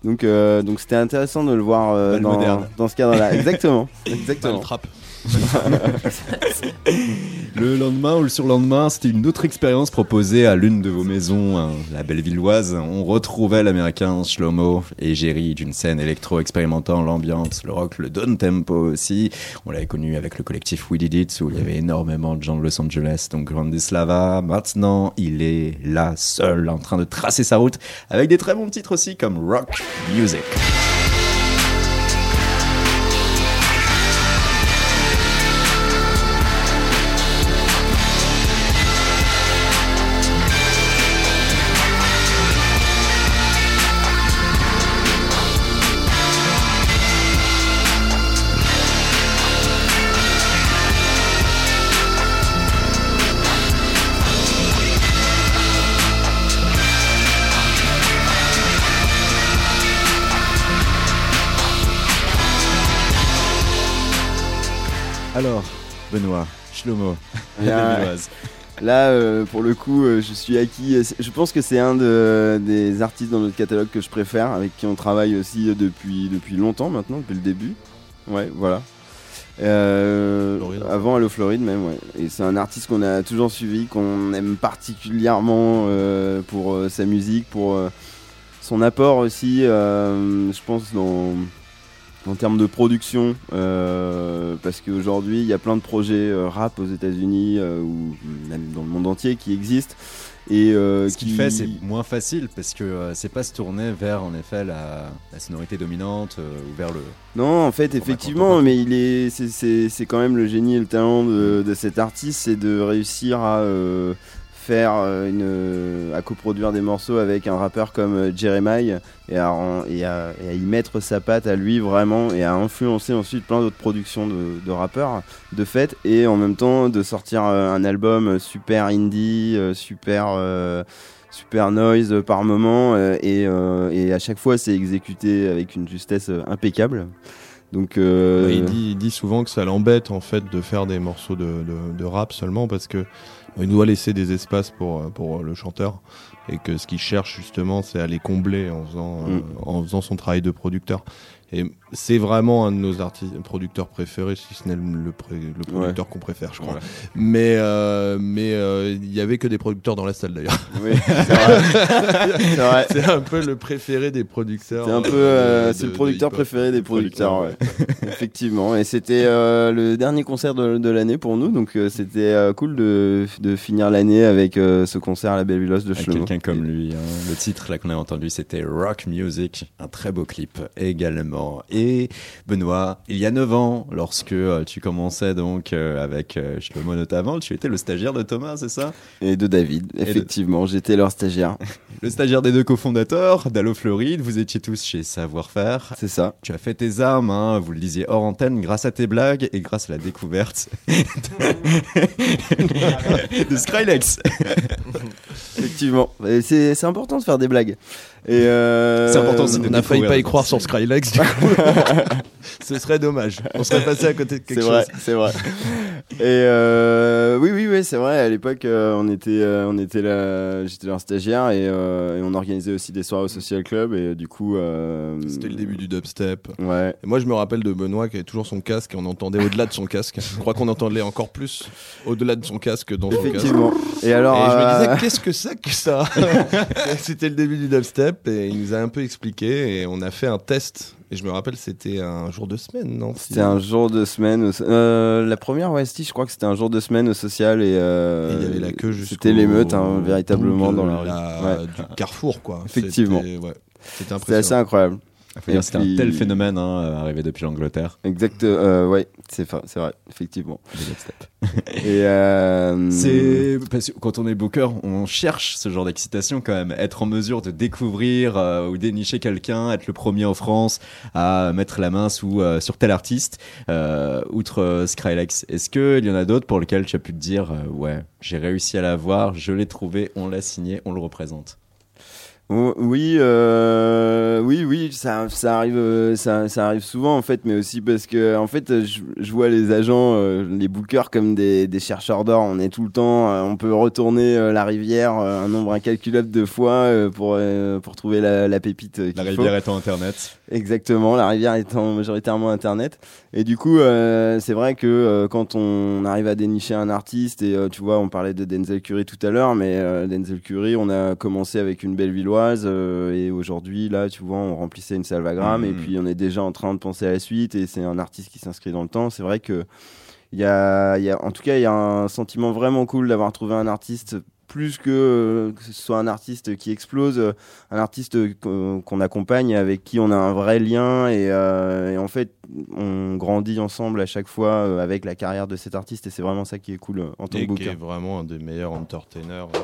Donc, euh, donc c'était intéressant de le voir dans, dans ce cadre-là. Exactement, exactement. trap. Le lendemain ou le surlendemain, c'était une autre expérience proposée à l'une de vos maisons, hein, la Bellevilloise. On retrouvait l'américain Shlomo et Jerry d'une scène électro expérimentant l'ambiance, le rock, le down tempo aussi. On l'avait connu avec le collectif We Did It où il y avait énormément de gens de Los Angeles, donc Grandislava. Maintenant, il est là seul en train de tracer sa route avec des très bons titres aussi comme Rock Music. Alors, Benoît, Shlomo. Là, euh, pour le coup, euh, je suis acquis. Je pense que c'est un de- des artistes dans notre catalogue que je préfère, avec qui on travaille aussi depuis, depuis longtemps maintenant, depuis le début. Ouais, voilà. Euh, avant Allo Floride même, ouais. Et c'est un artiste qu'on a toujours suivi, qu'on aime particulièrement euh, pour sa musique, pour son apport aussi, je pense, dans, en termes de production, euh, parce qu'aujourd'hui il y a plein de projets euh, rap aux États-Unis euh, ou même dans le monde entier qui existent. Et euh, Ce qu'il qui fait, c'est moins facile parce que euh, c'est pas se tourner vers en effet la, la sonorité dominante euh, ou vers le. Non, en fait, effectivement, mais il est, c'est- quand même le génie et le talent de, de cet artiste, c'est de réussir à faire euh, une, euh, à coproduire des morceaux avec un rappeur comme euh, Jeremiah et à, y mettre sa patte à lui vraiment et à influencer ensuite plein d'autres productions de, rappeurs de fait et en même temps de sortir un album super indie, super super noise par moment et, à chaque fois c'est exécuté avec une justesse impeccable. Donc il, dit, souvent que ça l'embête en fait de faire des morceaux de, rap seulement parce que il doit laisser des espaces pour, euh, pour le chanteur et que ce qu'il cherche justement c'est à les combler en faisant, euh, Mm. en faisant son travail de producteur. Et c'est vraiment un de nos artistes, producteurs préférés, si ce n'est le, pré- le producteur qu'on préfère, je crois. Ouais. Mais euh, mais euh, il y avait que des producteurs dans la salle d'ailleurs. Oui, c'est un peu le préféré des producteurs. C'est un peu, euh, euh, c'est le producteur préféré des producteurs, ouais. effectivement. Et c'était euh, le dernier concert de, de l'année pour nous, donc euh, c'était euh, cool de, de finir l'année avec euh, ce concert à la Bellevilloise de quelqu'un quelqu'un comme lui. hein. Le titre là qu'on a entendu, c'était Rock Music, un très beau clip également. Et Benoît, il y a 9 ans, lorsque euh, tu commençais donc euh, avec euh, Shlomo notamment, tu étais le stagiaire de Thomas, c'est ça? Et de David, Et de- effectivement, j'étais leur stagiaire. Le stagiaire des deux cofondateurs d'Allo Floride, vous étiez tous chez Savoir-Faire. C'est ça. Tu as fait tes armes, hein, vous le disiez hors antenne, grâce à tes blagues et grâce à la découverte de, Skrillex. Effectivement. C'est important de faire des blagues. Et euh, C'est important aussi de On n'a failli pas y croire sur Skrillex, du coup. Ce serait dommage. On serait passé à côté de quelque C'est chose. vrai, c'est vrai. Et euh, oui, oui, oui, c'est vrai. À l'époque, euh, on était, euh, on était là, j'étais leur stagiaire et, euh, et on organisait aussi des soirées au social club et euh, du coup. euh, C'était le début du dubstep. Ouais. Et moi, je me rappelle de Benoît qui avait toujours son casque et on entendait au-delà de son casque. Je crois qu'on entendait encore plus au-delà de son casque que dans son casque. Effectivement. Et alors. et je me disais, qu'est-ce que c'est que ça? C'était le début du dubstep et il nous a un peu expliqué et on a fait un test. Et je me rappelle, c'était un jour de semaine, non? C'était un jour de semaine. au- euh, la première, si, je crois que c'était un jour de semaine au social et. euh, Et il y avait la queue C'était l'émeute, hein, véritablement, dans la rue. la- Ouais. du carrefour, quoi. Effectivement. C'était ouais, assez incroyable. Faut dire, Et C'était puis- un tel phénomène hein, euh, arrivé depuis l'Angleterre. Exact, euh, ouais, c'est vrai, effectivement. Et euh, C'est parce que quand on est booker, on cherche ce genre d'excitation quand même, être en mesure de découvrir euh, ou dénicher quelqu'un, être le premier en France à mettre la main sous sur tel artiste. Outre Skrillex, est-ce que il y en a d'autres pour lesquels tu as pu te dire ouais, j'ai réussi à l'avoir, je l'ai trouvé, on l'a signé, on le représente? Oh, Oui, euh, oui, oui, ça, ça arrive, euh, ça, ça arrive souvent en fait, mais aussi parce que en fait, je, je vois les agents, euh, les bookers comme des, des chercheurs d'or. On est tout le temps, euh, on peut retourner euh, la rivière euh, un nombre incalculable de fois euh, pour euh, pour trouver la, la pépite. La faut. rivière étant Internet. Exactement, la rivière étant majoritairement Internet. Et du coup, euh, c'est vrai que euh, quand on arrive à dénicher un artiste, et euh, tu vois, on parlait de Denzel Curry tout à l'heure, mais euh, Denzel Curry, on a commencé avec une belle villoise, euh, et aujourd'hui, là, tu vois, on remplissait une salvagram, Mhm. et puis on est déjà en train de penser à la suite, et c'est un artiste qui s'inscrit dans le temps. C'est vrai que, il y a, il y a, en tout cas, il y a un sentiment vraiment cool d'avoir trouvé un artiste plus que, euh, que ce soit un artiste qui explose, euh, un artiste qu'on qu'on accompagne, avec qui on a un vrai lien et, euh, et en fait on grandit ensemble à chaque fois euh, avec la carrière de cet artiste et c'est vraiment ça qui est cool euh, en tant que et qui est vraiment un des meilleurs entertainers euh,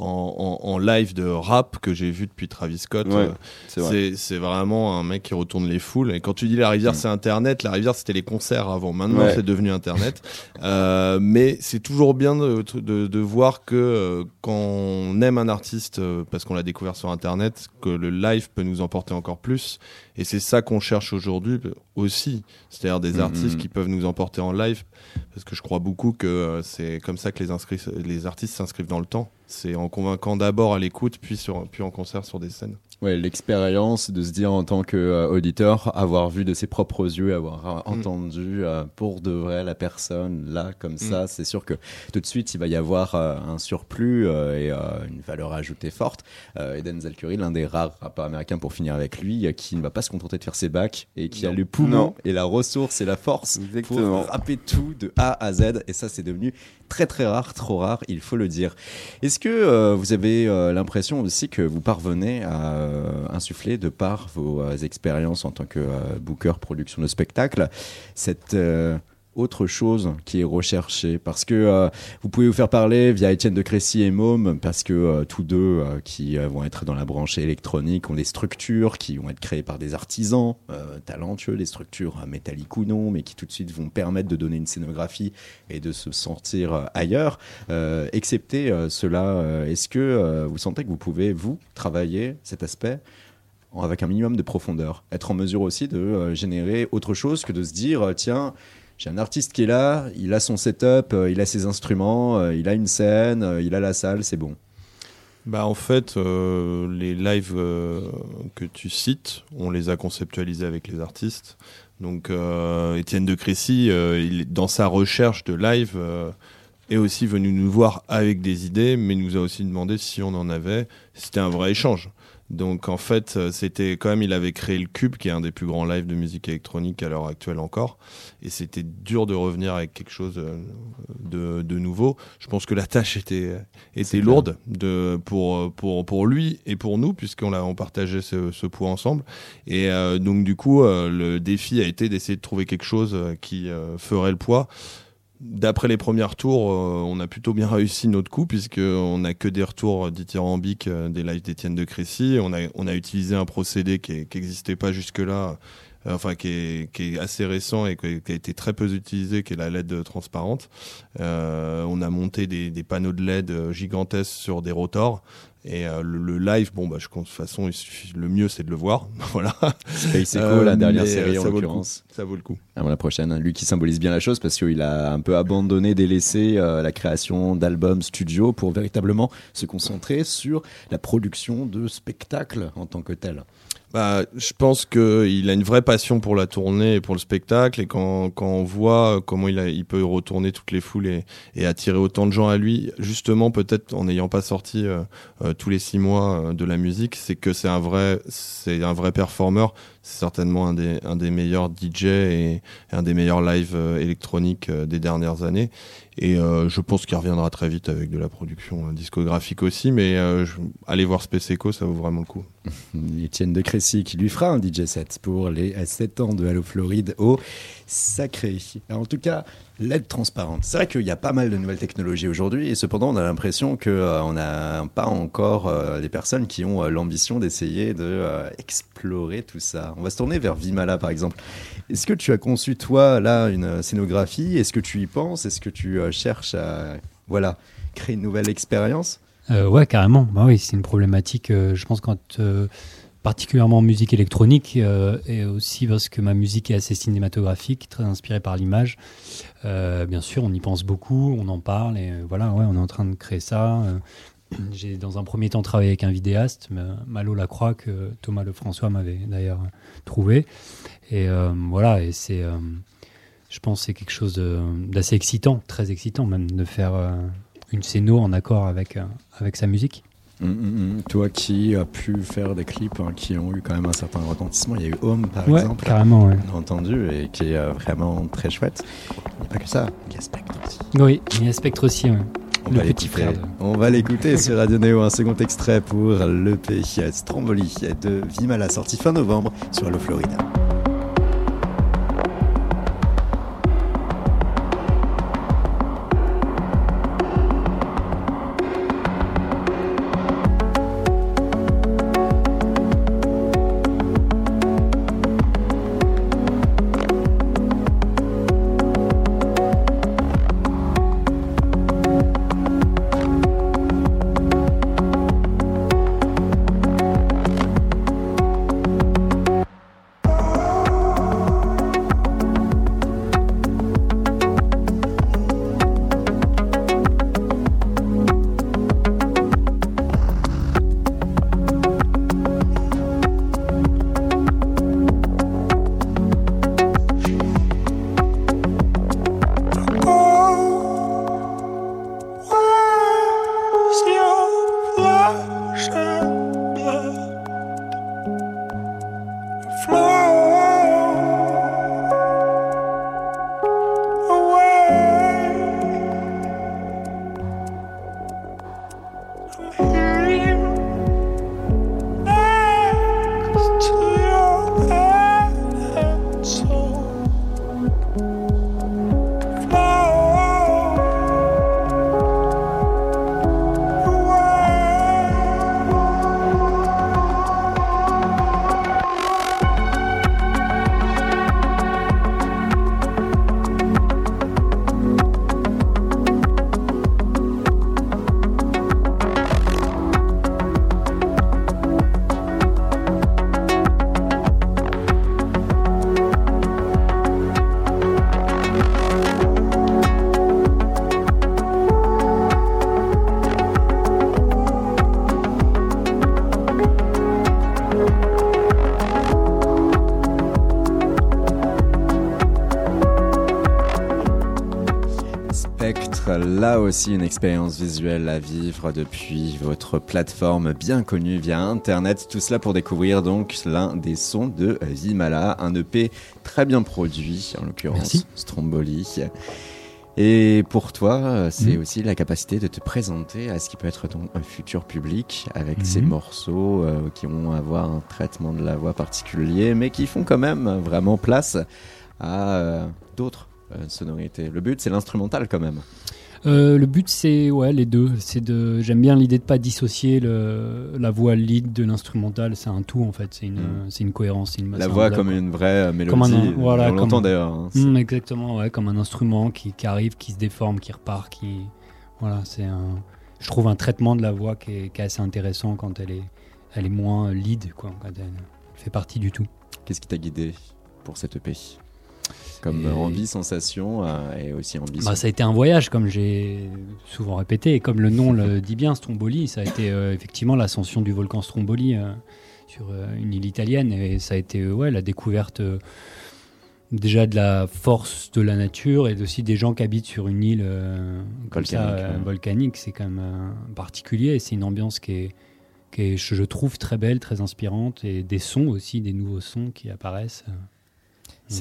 en, en- en live de rap que j'ai vu depuis Travis Scott. Ouais, Euh, c'est vrai. c'est c'est vraiment un mec qui retourne les foules. Et quand tu dis la rivière, c'est Internet, la rivière, c'était les concerts avant. Maintenant, Ouais. c'est devenu Internet. Euh, mais c'est toujours bien de, de, de voir que euh, quand on aime un artiste euh, parce qu'on l'a découvert sur Internet, que le live peut nous emporter encore plus. Et c'est ça qu'on cherche aujourd'hui aussi. C'est-à-dire des Mhm. artistes qui peuvent nous emporter en live. Parce que je crois beaucoup que c'est comme ça que les artistes s'inscrivent dans le temps. C'est en convainquant d'abord à l'écoute, puis, sur, puis en concert sur des scènes. Ouais, l'expérience de se dire en tant qu'auditeur, avoir vu de ses propres yeux, avoir euh, Mm. entendu euh, pour de vrai la personne là, comme Mm. ça, c'est sûr que tout de suite il va y avoir euh, un surplus euh, et euh, une valeur ajoutée forte. Euh, et Denzel Curry, l'un des rares rappeurs américains pour finir avec lui, euh, qui ne va pas se contenter de faire ses bacs et qui a le poumon Non. et la ressource et la force Exactement. pour rapper tout de A à Z. Et ça, c'est devenu très très rare, trop rare, il faut le dire. Est-ce que euh, vous avez euh, l'impression aussi que vous parvenez à euh, insuffler, de par vos expériences en tant que booker production de spectacle, cette autre chose qui est recherchée parce que euh, vous pouvez vous faire parler via Étienne de Crécy et Môme parce que euh, tous deux euh, qui vont être dans la branche électronique ont des structures qui vont être créées par des artisans talentueux, des structures métalliques ou non, mais qui tout de suite vont permettre de donner une scénographie et de se sentir ailleurs. Excepté cela, est-ce que vous sentez que vous pouvez, vous, travailler cet aspect avec un minimum de profondeur? Être en mesure aussi de générer autre chose que de se dire, tiens, j'ai un artiste qui est là, il a son setup, euh, il a ses instruments, euh, il a une scène, euh, il a la salle, c'est bon. Bah en fait, les lives que tu cites, on les a conceptualisés avec les artistes. Donc Étienne de Crécy, il, dans sa recherche de live, est aussi venu nous voir avec des idées, mais nous a aussi demandé si on en avait. C'était un vrai échange. Donc en fait, euh, c'était quand même, il avait créé le Cube, qui est un des plus grands lives de musique électronique à l'heure actuelle encore. Et c'était dur de revenir avec quelque chose euh, de, de nouveau. Je pense que la tâche était, était lourde de, pour, pour, pour lui et pour nous, puisqu'on on partageait ce, ce poids ensemble. Et euh, donc du coup, euh, le défi a été d'essayer de trouver quelque chose qui euh, ferait le poids. D'après les premiers retours, euh, on a plutôt bien réussi notre coup puisqu'on n'a que des retours dithyrambiques euh, des lives d'Étienne de Crécy. On a, utilisé un procédé qui n'existait pas jusque-là, euh, enfin qui est, assez récent et qui a été très peu utilisé, qui est la LED transparente. On a monté des panneaux de LED gigantesques sur des rotors. Et euh, le, le live, bon, bah, je compte de toute façon, il suffit, le mieux c'est de le voir. voilà. Space Echo, la dernière série, euh, en l'occurrence. Ça vaut le coup. Avant la prochaine, lui qui symbolise bien la chose parce qu'il a un peu abandonné, délaissé euh, la création d'albums studio pour véritablement se concentrer sur la production de spectacles en tant que tel. Bah, je pense qu'il a une vraie passion pour la tournée et pour le spectacle. Et quand, quand on voit comment il, a, il peut retourner toutes les foules et, et attirer autant de gens à lui, justement, peut-être en n'ayant pas sorti euh, euh, tous les six mois euh, de la musique, c'est que c'est un vrai, c'est un vrai performeur. C'est certainement un des, un des meilleurs DJ et, et un des meilleurs live euh, électroniques des dernières années. Et euh, je pense qu'il reviendra très vite avec de la production euh, discographique aussi. Mais euh, je- allez voir Space Echo, ça vaut vraiment le coup. Étienne de Crécy qui lui fera un DJ set pour les 7 ans de Halo Floride au Sacré. En tout cas, l'aide transparente. C'est vrai qu'il y a pas mal de nouvelles technologies aujourd'hui et cependant on a l'impression que euh, n'a pas encore euh, des personnes qui ont euh, l'ambition d'essayer de explorer tout ça. On va se tourner vers Vimala par exemple. Est-ce que tu as conçu toi là une scénographie? Est-ce que tu y penses? Est-ce que tu cherches à voilà créer une nouvelle expérience? Ouais, carrément. Bah oui, c'est une problématique, je pense, quand particulièrement en musique électronique, euh, et aussi parce que ma musique est assez cinématographique, très inspirée par l'image. Euh, bien sûr, on y pense beaucoup, on en parle, et voilà, ouais, on est en train de créer ça. Euh, J'ai dans un premier temps travaillé avec un vidéaste, Malo Lacroix, que Thomas Lefrançois m'avait d'ailleurs trouvé. Et voilà, et c'est, je pense, c'est quelque chose d'assez excitant, très excitant même, de faire une scéno en accord avec, avec sa musique. Hum, hum, hum. Toi qui as pu faire des clips hein, qui ont eu quand même un certain retentissement, il y a eu Home par Ouais, exemple, carrément, ouais. entendu, et qui est euh, vraiment très chouette. Il n'y a pas que ça, il y a Spectre aussi. Oui, il y a Spectre aussi, ouais. On le va petit frère. de- On va l'écouter sur Radio Néo, un second extrait pour l'EP Stromboli de Vimala, sorti fin novembre sur Hello Florida. Là aussi une expérience visuelle à vivre depuis votre plateforme bien connue via Internet. Tout cela pour découvrir donc l'un des sons de Vimala, un EP très bien produit, en l'occurrence. Stromboli. Et pour toi, c'est Mhm. aussi la capacité de te présenter à ce qui peut être ton futur public avec Mhm. ces morceaux euh, qui vont avoir un traitement de la voix particulier, mais qui font quand même vraiment place à euh, d'autres euh, sonorités. Le but, c'est l'instrumental quand même. Euh, le but, c'est ouais, les deux. C'est de. J'aime bien l'idée de pas dissocier le, la voix lead de l'instrumental. C'est un tout en fait. C'est une, Mm. c'est une cohérence. Une, La voix comme une vraie euh, mélodie. Comme un- voilà, on l'entend d'ailleurs. hein. Mm, exactement, ouais, comme un instrument qui, qui arrive, qui se déforme, qui repart, qui voilà, c'est un. Je trouve un traitement de la voix qui est, qui est assez intéressant quand elle est, elle est moins lead, quoi, quand elle fait partie du tout. Qu'est-ce qui t'a guidé pour cette EP Comme Et- envie, sensation euh, et aussi ambition. Bah, ça a été un voyage, comme j'ai souvent répété, et comme le nom le dit bien, Stromboli, ça a été euh, effectivement l'ascension du volcan Stromboli euh, sur une île italienne, et ça a été ouais, la découverte déjà de la force de la nature et aussi des gens qui habitent sur une île euh, comme ça, Volcanique, euh, ouais. volcanique. C'est quand même euh, particulier, c'est une ambiance qui est, qui est, je trouve, très belle, très inspirante, et des sons aussi, des nouveaux sons qui apparaissent.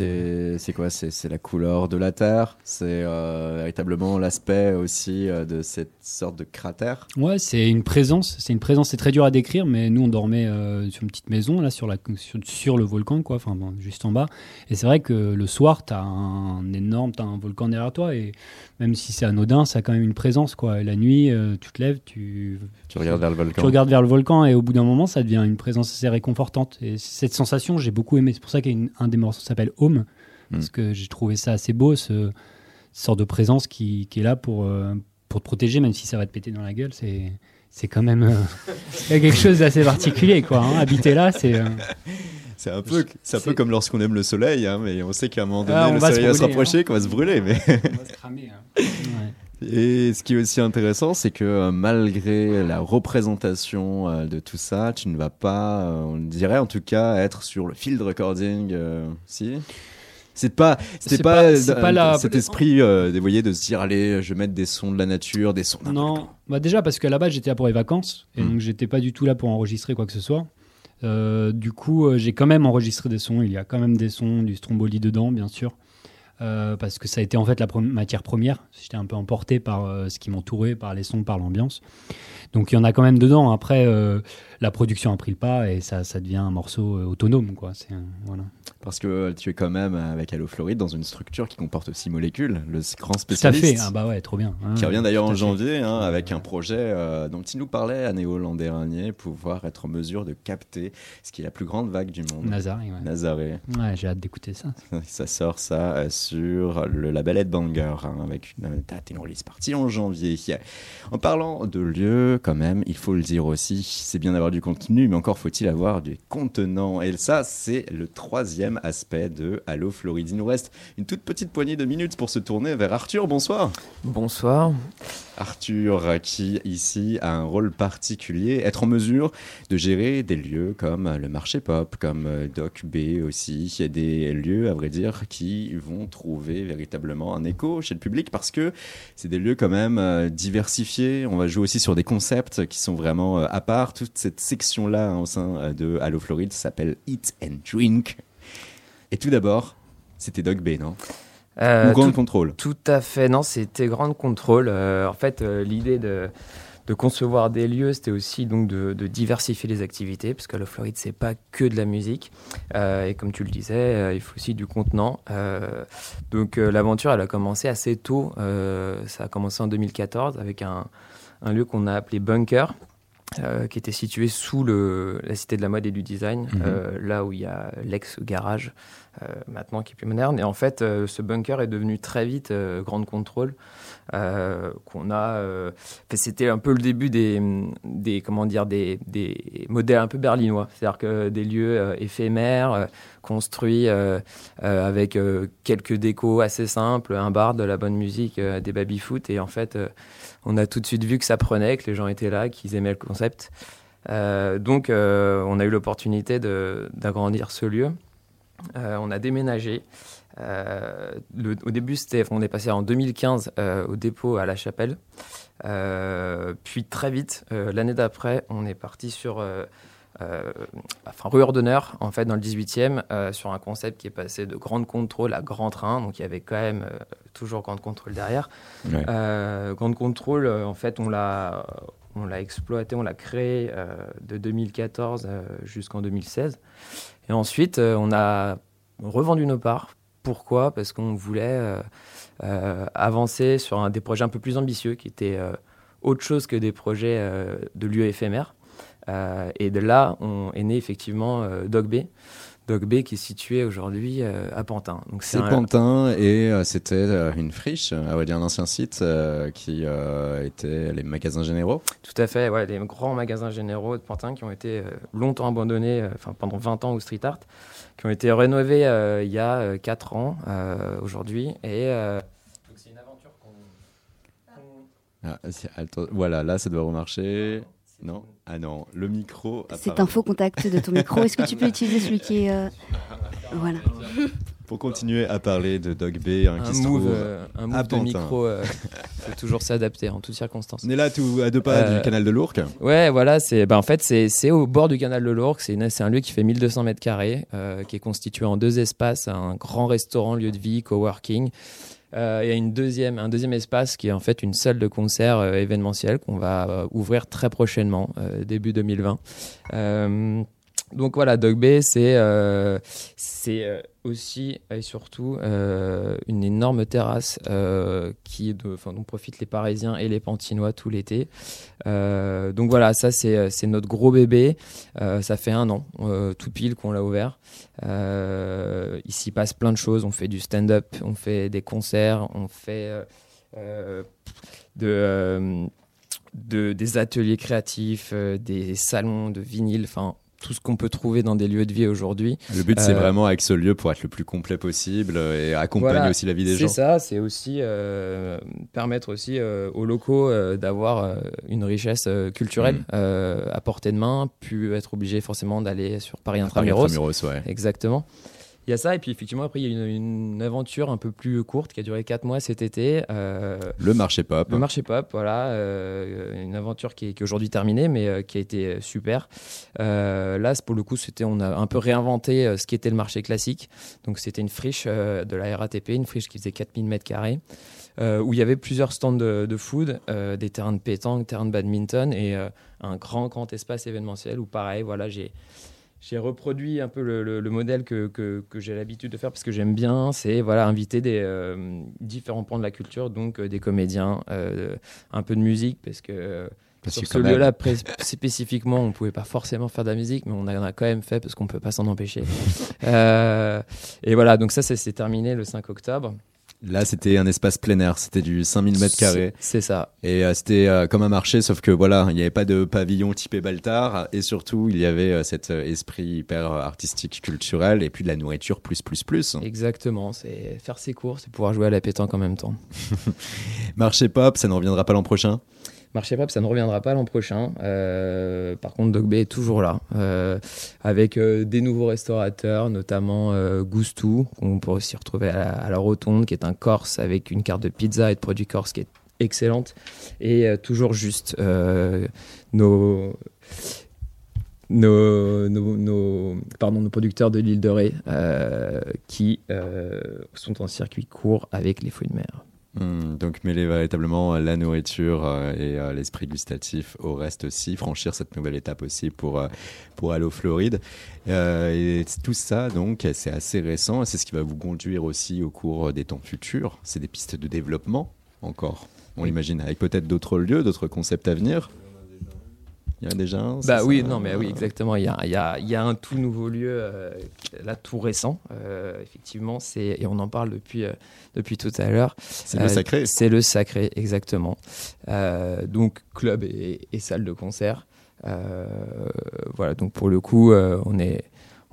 Euh. C'est quoi? C'est c'est la couleur de la Terre? C'est euh, véritablement l'aspect aussi euh, de cette sorte de cratère? Ouais, c'est une présence. C'est une présence. C'est très dur à décrire, mais nous on dormait euh, sur une petite maison là sur la sur, sur le volcan quoi, enfin bon, juste en bas. Et c'est vrai que le soir t'as un énorme, t'as un volcan derrière toi et même si c'est anodin, ça a quand même une présence quoi. Et la nuit, tu te lèves, tu Tu regardes vers le volcan. tu regardes vers le volcan et au bout d'un moment, ça devient une présence assez réconfortante. Et cette sensation, j'ai beaucoup aimé. C'est pour ça qu'un des morceaux s'appelle Home, parce que j'ai trouvé ça assez beau, ce sorte de présence qui, qui est là pour, euh, pour te protéger, même si ça va te péter dans la gueule. C'est c'est quand même euh, quelque chose d'assez particulier, quoi. hein. Habiter là, c'est euh, C'est un peu, c'est un peu comme lorsqu'on aime le soleil, hein, mais on sait qu'à un moment donné, Ah, on le va se soleil va se rapprocher, qu'on va se brûler. Mais on va se cramer. hein. Ouais. Et ce qui est aussi intéressant, c'est que euh, malgré la représentation euh, de tout ça, tu ne vas pas, euh, on dirait en tout cas, être sur le field recording. si? C'est pas, c'était C'est pas, pas- c'est pas la- cet esprit, euh, de, vous voyez, de se dire allez, je vais mettre des sons de la nature, des sons. Non, bah déjà parce qu'à la base j'étais là pour les vacances et Mm. donc j'étais pas du tout là pour enregistrer quoi que ce soit. Euh, du coup, j'ai quand même enregistré des sons. Il y a quand même des sons, du stromboli dedans, bien sûr, Euh, parce que ça a été en fait la matière première. J'étais un peu emporté par euh, ce qui m'entourait, par les sons, par l'ambiance. Donc il y en a quand même dedans. Après, euh, la production a pris le pas et ça, ça devient un morceau autonome, quoi. Voilà. Parce que tu es quand même avec Allo Floride dans une structure qui comporte six molécules, le grand Tout à spécialiste. fait. Ah bah ouais, trop bien. qui Ah, revient d'ailleurs en janvier hein, avec un projet dont il nous parlait à Néo l'an dernier, pouvoir être en mesure de capter ce qui est la plus grande vague du monde. Nazaré, ouais. Nazaré. Ouais, j'ai hâte d'écouter ça. Ça sort ça sur le label Headbanger hein, avec une date et une release partie en janvier. En parlant de lieu, quand même, il faut le dire aussi, c'est bien d'avoir du contenu, mais encore faut-il avoir du contenant. Et ça, c'est le troisième aspect de Allo Floride. Il nous reste une toute petite poignée de minutes pour se tourner vers Arthur. Bonsoir. Bonsoir. Arthur, qui ici a un rôle particulier, être en mesure de gérer des lieux comme le marché pop, comme Doc B aussi, Il y a des lieux, à vrai dire, qui vont trouver véritablement un écho chez le public parce que c'est des lieux quand même euh, diversifiés. On va jouer aussi sur des concepts qui sont vraiment euh, à part. Toute cette section-là hein, au sein euh, de Hello Floride s'appelle Eat and Drink. Et tout d'abord, c'était Doc B, non? Euh, Ou Grand tout, à fait, non, c'était Grand Control. Euh, en fait, l'idée de, de concevoir des lieux, c'était aussi donc de, de diversifier les activités, parce que le Floride, c'est pas que de la musique. Euh, et comme tu le disais, euh, il faut aussi du contenant. Euh, donc l'aventure, elle a commencé assez tôt. Ça a commencé en 2014 avec un, un lieu qu'on a appelé Bunker. qui était situé sous le, la cité de la mode et du design, Mhm. là où il y a l'ex-garage, maintenant qui est plus moderne. Et en fait, ce bunker est devenu très vite Grande Contrôle, qu'on a. euh, C'était un peu le début des, comment dire, des, modèles un peu berlinois, c'est-à-dire que des lieux euh, éphémères, euh, construits euh, euh, avec euh, quelques décos assez simples, un bar, de la bonne musique, euh, des baby-foot. Et en fait, euh, on a tout de suite vu que ça prenait, que les gens étaient là, qu'ils aimaient le concept. Euh, donc, euh, on a eu l'opportunité d'agrandir ce lieu. Euh, on a déménagé. Euh, le- au début, c'était, on est passé en 2015 euh, au dépôt à La Chapelle. Euh, puis très vite, l'année d'après, on est parti sur enfin, rue Ordonneur, en fait, dans le 18e, euh, sur un concept qui est passé de grande contrôle à grand train. Donc il y avait quand même toujours grande contrôle derrière. Ouais. Grande contrôle, en fait, on l'a, on l'a exploité, on l'a créé de 2014 euh, jusqu'en 2016. Et ensuite, on a revendu nos parts. Pourquoi Parce qu'on voulait euh, euh, avancer sur des projets un peu plus ambitieux qui étaient euh, autre chose que des projets de lieux éphémères. Et de là, on est né effectivement euh, Dog B. Qui est situé aujourd'hui euh, à Pantin. Donc C'est un- Pantin et euh, c'était euh, une friche, à vrai dire un ancien site qui était les magasins généraux. Tout à fait, ouais, des grands magasins généraux de Pantin qui ont été longtemps abandonnés, enfin pendant 20 ans au street art, qui ont été rénovés il y a euh, 4 ans aujourd'hui. Et donc c'est une aventure qu'on. Ah, attends, voilà, là ça doit remarcher. Non Ah non, le micro. C'est un faux contact de ton micro. Est-ce que tu peux utiliser celui qui est. euh, Voilà. Pour continuer à parler de Dog B, hein, un qui se move, euh, un à move de micro, euh, faut toujours s'adapter en toutes circonstances. On est là tout à deux pas Euh, du canal de l'Ourcq. Ouais, voilà, c'est bah, en fait c'est c'est au bord du canal de l'Ourcq. C'est une- c'est un lieu qui fait 1200 mètres carrés, euh, qui est constitué en deux espaces, un grand restaurant, lieu de vie, coworking. Euh, Il y a une deuxième, un deuxième espace qui est en fait une salle de concert euh, événementielle qu'on va euh, ouvrir très prochainement, euh, début 2020. Donc voilà, Dog Bay, c'est euh, euh, aussi et surtout euh, une énorme terrasse qui de, dont profitent les Parisiens et les Pantinois tout l'été. Donc voilà, ça c'est notre gros bébé. Ça fait un an, tout pile qu'on l'a ouvert. S'y passe plein de choses. On fait du stand-up, on fait des concerts, on fait de, de- des ateliers créatifs, des salons de vinyle, enfin tout ce qu'on peut trouver dans des lieux de vie aujourd'hui. Le but, c'est Euh, vraiment avec ce lieu pour être le plus complet possible et accompagner voilà, aussi la vie des C'est gens. ça, c'est aussi euh, permettre aussi euh, aux locaux d'avoir une richesse culturelle Mm. à portée de main, plus être obligé forcément d'aller sur Paris Paris Intramuros. Intramuros, ouais. Exactement. Il y a ça, et puis effectivement, après, il y a une, une aventure un peu plus courte qui a duré 4 mois cet été. euh, Le marché pop. le marché pop, voilà, euh, une aventure qui est, qui est aujourd'hui terminée, mais euh, qui a été super. Là, pour le coup, c'était, on a un peu réinventé ce qui était le marché classique. Donc, c'était une friche de la RATP, une friche qui faisait 4000 mètres carrés, euh, où il y avait plusieurs stands de, de food, euh, des terrains de pétanque, terrains de badminton et euh, un grand, grand espace événementiel où, pareil, voilà, j'ai j'ai reproduit un peu le, le- le modèle que, que- que j'ai l'habitude de faire parce que j'aime bien, c'est voilà, inviter des euh, différents pans de la culture, donc euh, des comédiens, euh, un peu de musique, parce que Parce sur que ce lieu-là spécifiquement, on pouvait pas forcément faire de la musique, mais on en a quand même fait parce qu'on peut pas s'en empêcher. Et voilà, donc ça, s'est terminé le 5 octobre. Là, c'était un espace plein air, c'était du 5000 mètres carrés. C'est ça. Et euh, c'était euh, comme un marché, sauf que voilà, il n'y avait pas de pavillon typé Baltard, et surtout, il y avait euh, cet esprit hyper artistique, culturel, et puis de la nourriture plus, plus, plus. Exactement, c'est faire ses courses et pouvoir jouer à la pétanque en même temps. Marché pop, ça ne reviendra pas l'an prochain Marché Pop, ça ne reviendra pas l'an prochain. Euh, par contre, Dog Bay est toujours là, euh, avec euh, des nouveaux restaurateurs, notamment Goustou, qu'on peut aussi retrouver à la, Rotonde, qui est un Corse avec une carte de pizza et de produits corse qui est excellente. Et toujours juste nos, nos, nos, pardon, nos producteurs de l'île de Ré, qui sont en circuit court avec les fruits de mer. Hmm, donc mêler véritablement euh, la nourriture euh, et euh, l'esprit gustatif au reste aussi, franchir cette nouvelle étape aussi pour, euh, pour Allo Floride. Et tout ça, donc, c'est assez récent et c'est ce qui va vous conduire aussi au cours des temps futurs. C'est des pistes de développement encore, on l'imagine, avec peut-être d'autres lieux, d'autres concepts à venir. Il y en a déjà un, Bah ça oui, non, mais oui, exactement. Il y a, il y a- il y a un tout nouveau lieu, euh, là, tout récent. euh, effectivement, c'est et on en parle depuis euh, depuis tout à l'heure. C'est le Sacré. C'est le sacré, exactement. Euh, donc club et, et salle de concert. Euh, voilà. Donc pour le coup, euh, on est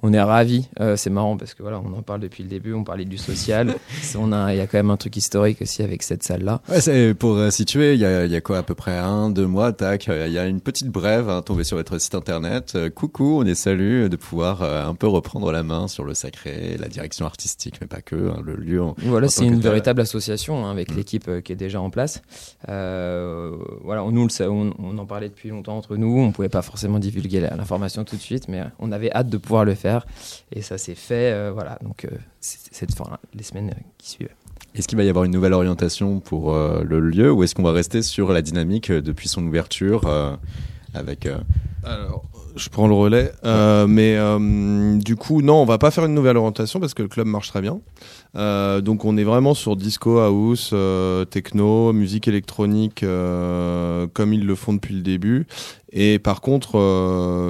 on est ravis. Euh, c'est marrant parce que voilà, on en parle depuis le début. On parlait du social. On a, il y a quand même un truc historique aussi avec cette salle-là. Ouais, c'est pour euh, situer, il y a, il y a quoi à peu près un, deux mois, tac, euh, il y a une petite brève hein, tombée sur votre site internet. Coucou, on est salut de pouvoir un peu reprendre la main sur le sacré, la direction artistique, mais pas que, hein, le lieu. en- Voilà, c'est une véritable association hein, avec Mm. l'équipe qui est déjà en place. Voilà, nous, le sa- on, on en parlait depuis longtemps entre nous. On pouvait pas forcément divulguer l'information tout de suite, mais on avait hâte de pouvoir le faire et ça s'est fait. euh, voilà, donc euh, c'est- cette fin, les semaines euh, qui suivent. Est-ce qu'il va y avoir une nouvelle orientation pour euh, le lieu ou est-ce qu'on va rester sur la dynamique euh, depuis son ouverture euh, avec euh, Alors, je prends le relais. Euh, mais euh, du coup, non, on va pas faire une nouvelle orientation parce que le club marche très bien. Euh, donc, on est vraiment sur disco, house, euh, techno, musique électronique, euh, comme ils le font depuis le début. Et par contre,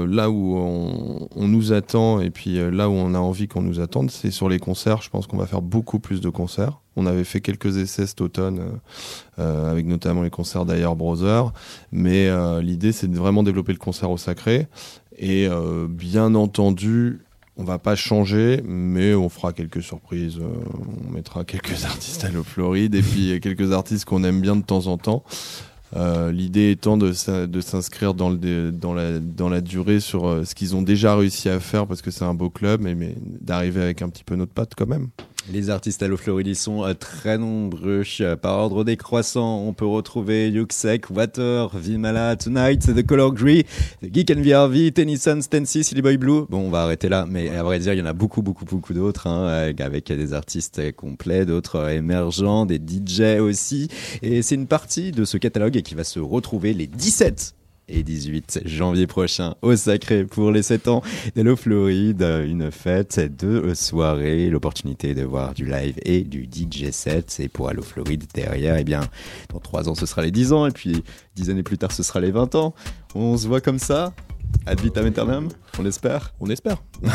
là où on, on nous attend et puis là où on a envie qu'on nous attende, c'est sur les concerts. Je pense qu'on va faire beaucoup plus de concerts. On avait fait quelques essais cet automne, avec notamment les concerts d'Ayer Brother. Mais l'idée, c'est de vraiment développer le concert au sacré. Et bien entendu, on va pas changer, mais on fera quelques surprises. Euh, on mettra quelques artistes à l'eau Floride et puis quelques artistes qu'on aime bien de temps en temps. Euh, L'idée étant de, s'in- de s'inscrire dans, dans, la, dans la durée sur euh, ce qu'ils ont déjà réussi à faire parce que c'est un beau club, mais, mais d'arriver avec un petit peu notre patte quand même. Les artistes l'eau Floride, sont euh, très nombreux. Euh, Par ordre décroissant, on peut retrouver Yuxek, Water, Vimala, Tonight, The Color Grey, Geek and VRV, Tennyson, Stancy, Silly Boy Blue. Bon, on va arrêter là, mais à vrai dire, il y en a beaucoup, beaucoup, beaucoup d'autres, hein, avec- avec des artistes euh, complets, d'autres euh, émergents, des DJ aussi. Et c'est une partie de ce catalogue qui va se retrouver les 17 et 18 janvier prochain au Sacré pour les 7 ans d'Hello Floride, une fête de soirée, l'opportunité de voir du live et du DJ set. Et pour Hello Floride derrière, eh bien, dans 3 ans ce sera les 10 ans et puis 10 années plus tard ce sera les 20 ans. On se voit comme ça Ad vitam aeternam, on l'espère On espère.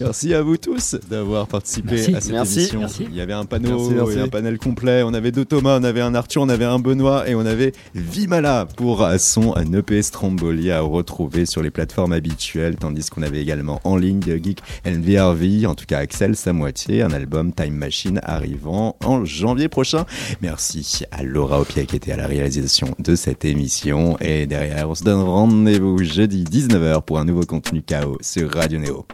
Merci à vous tous d'avoir participé Merci. à cette Merci. émission. Merci. Il y avait un panneau Merci, merci. et un panel complet. On avait deux Thomas, on avait un Arthur, on avait un Benoît et on avait Vimala pour son EP Stromboli à retrouver sur les plateformes habituelles, tandis qu'on avait également en ligne de Geek NVRV, en tout cas Axel, sa moitié, un album Time Machine arrivant en janvier prochain. Merci à Laura Opier qui était à la réalisation de cette émission. Et derrière, on se donne rendez-vous jeudi 19h pour un nouveau contenu KO sur Radio Néo.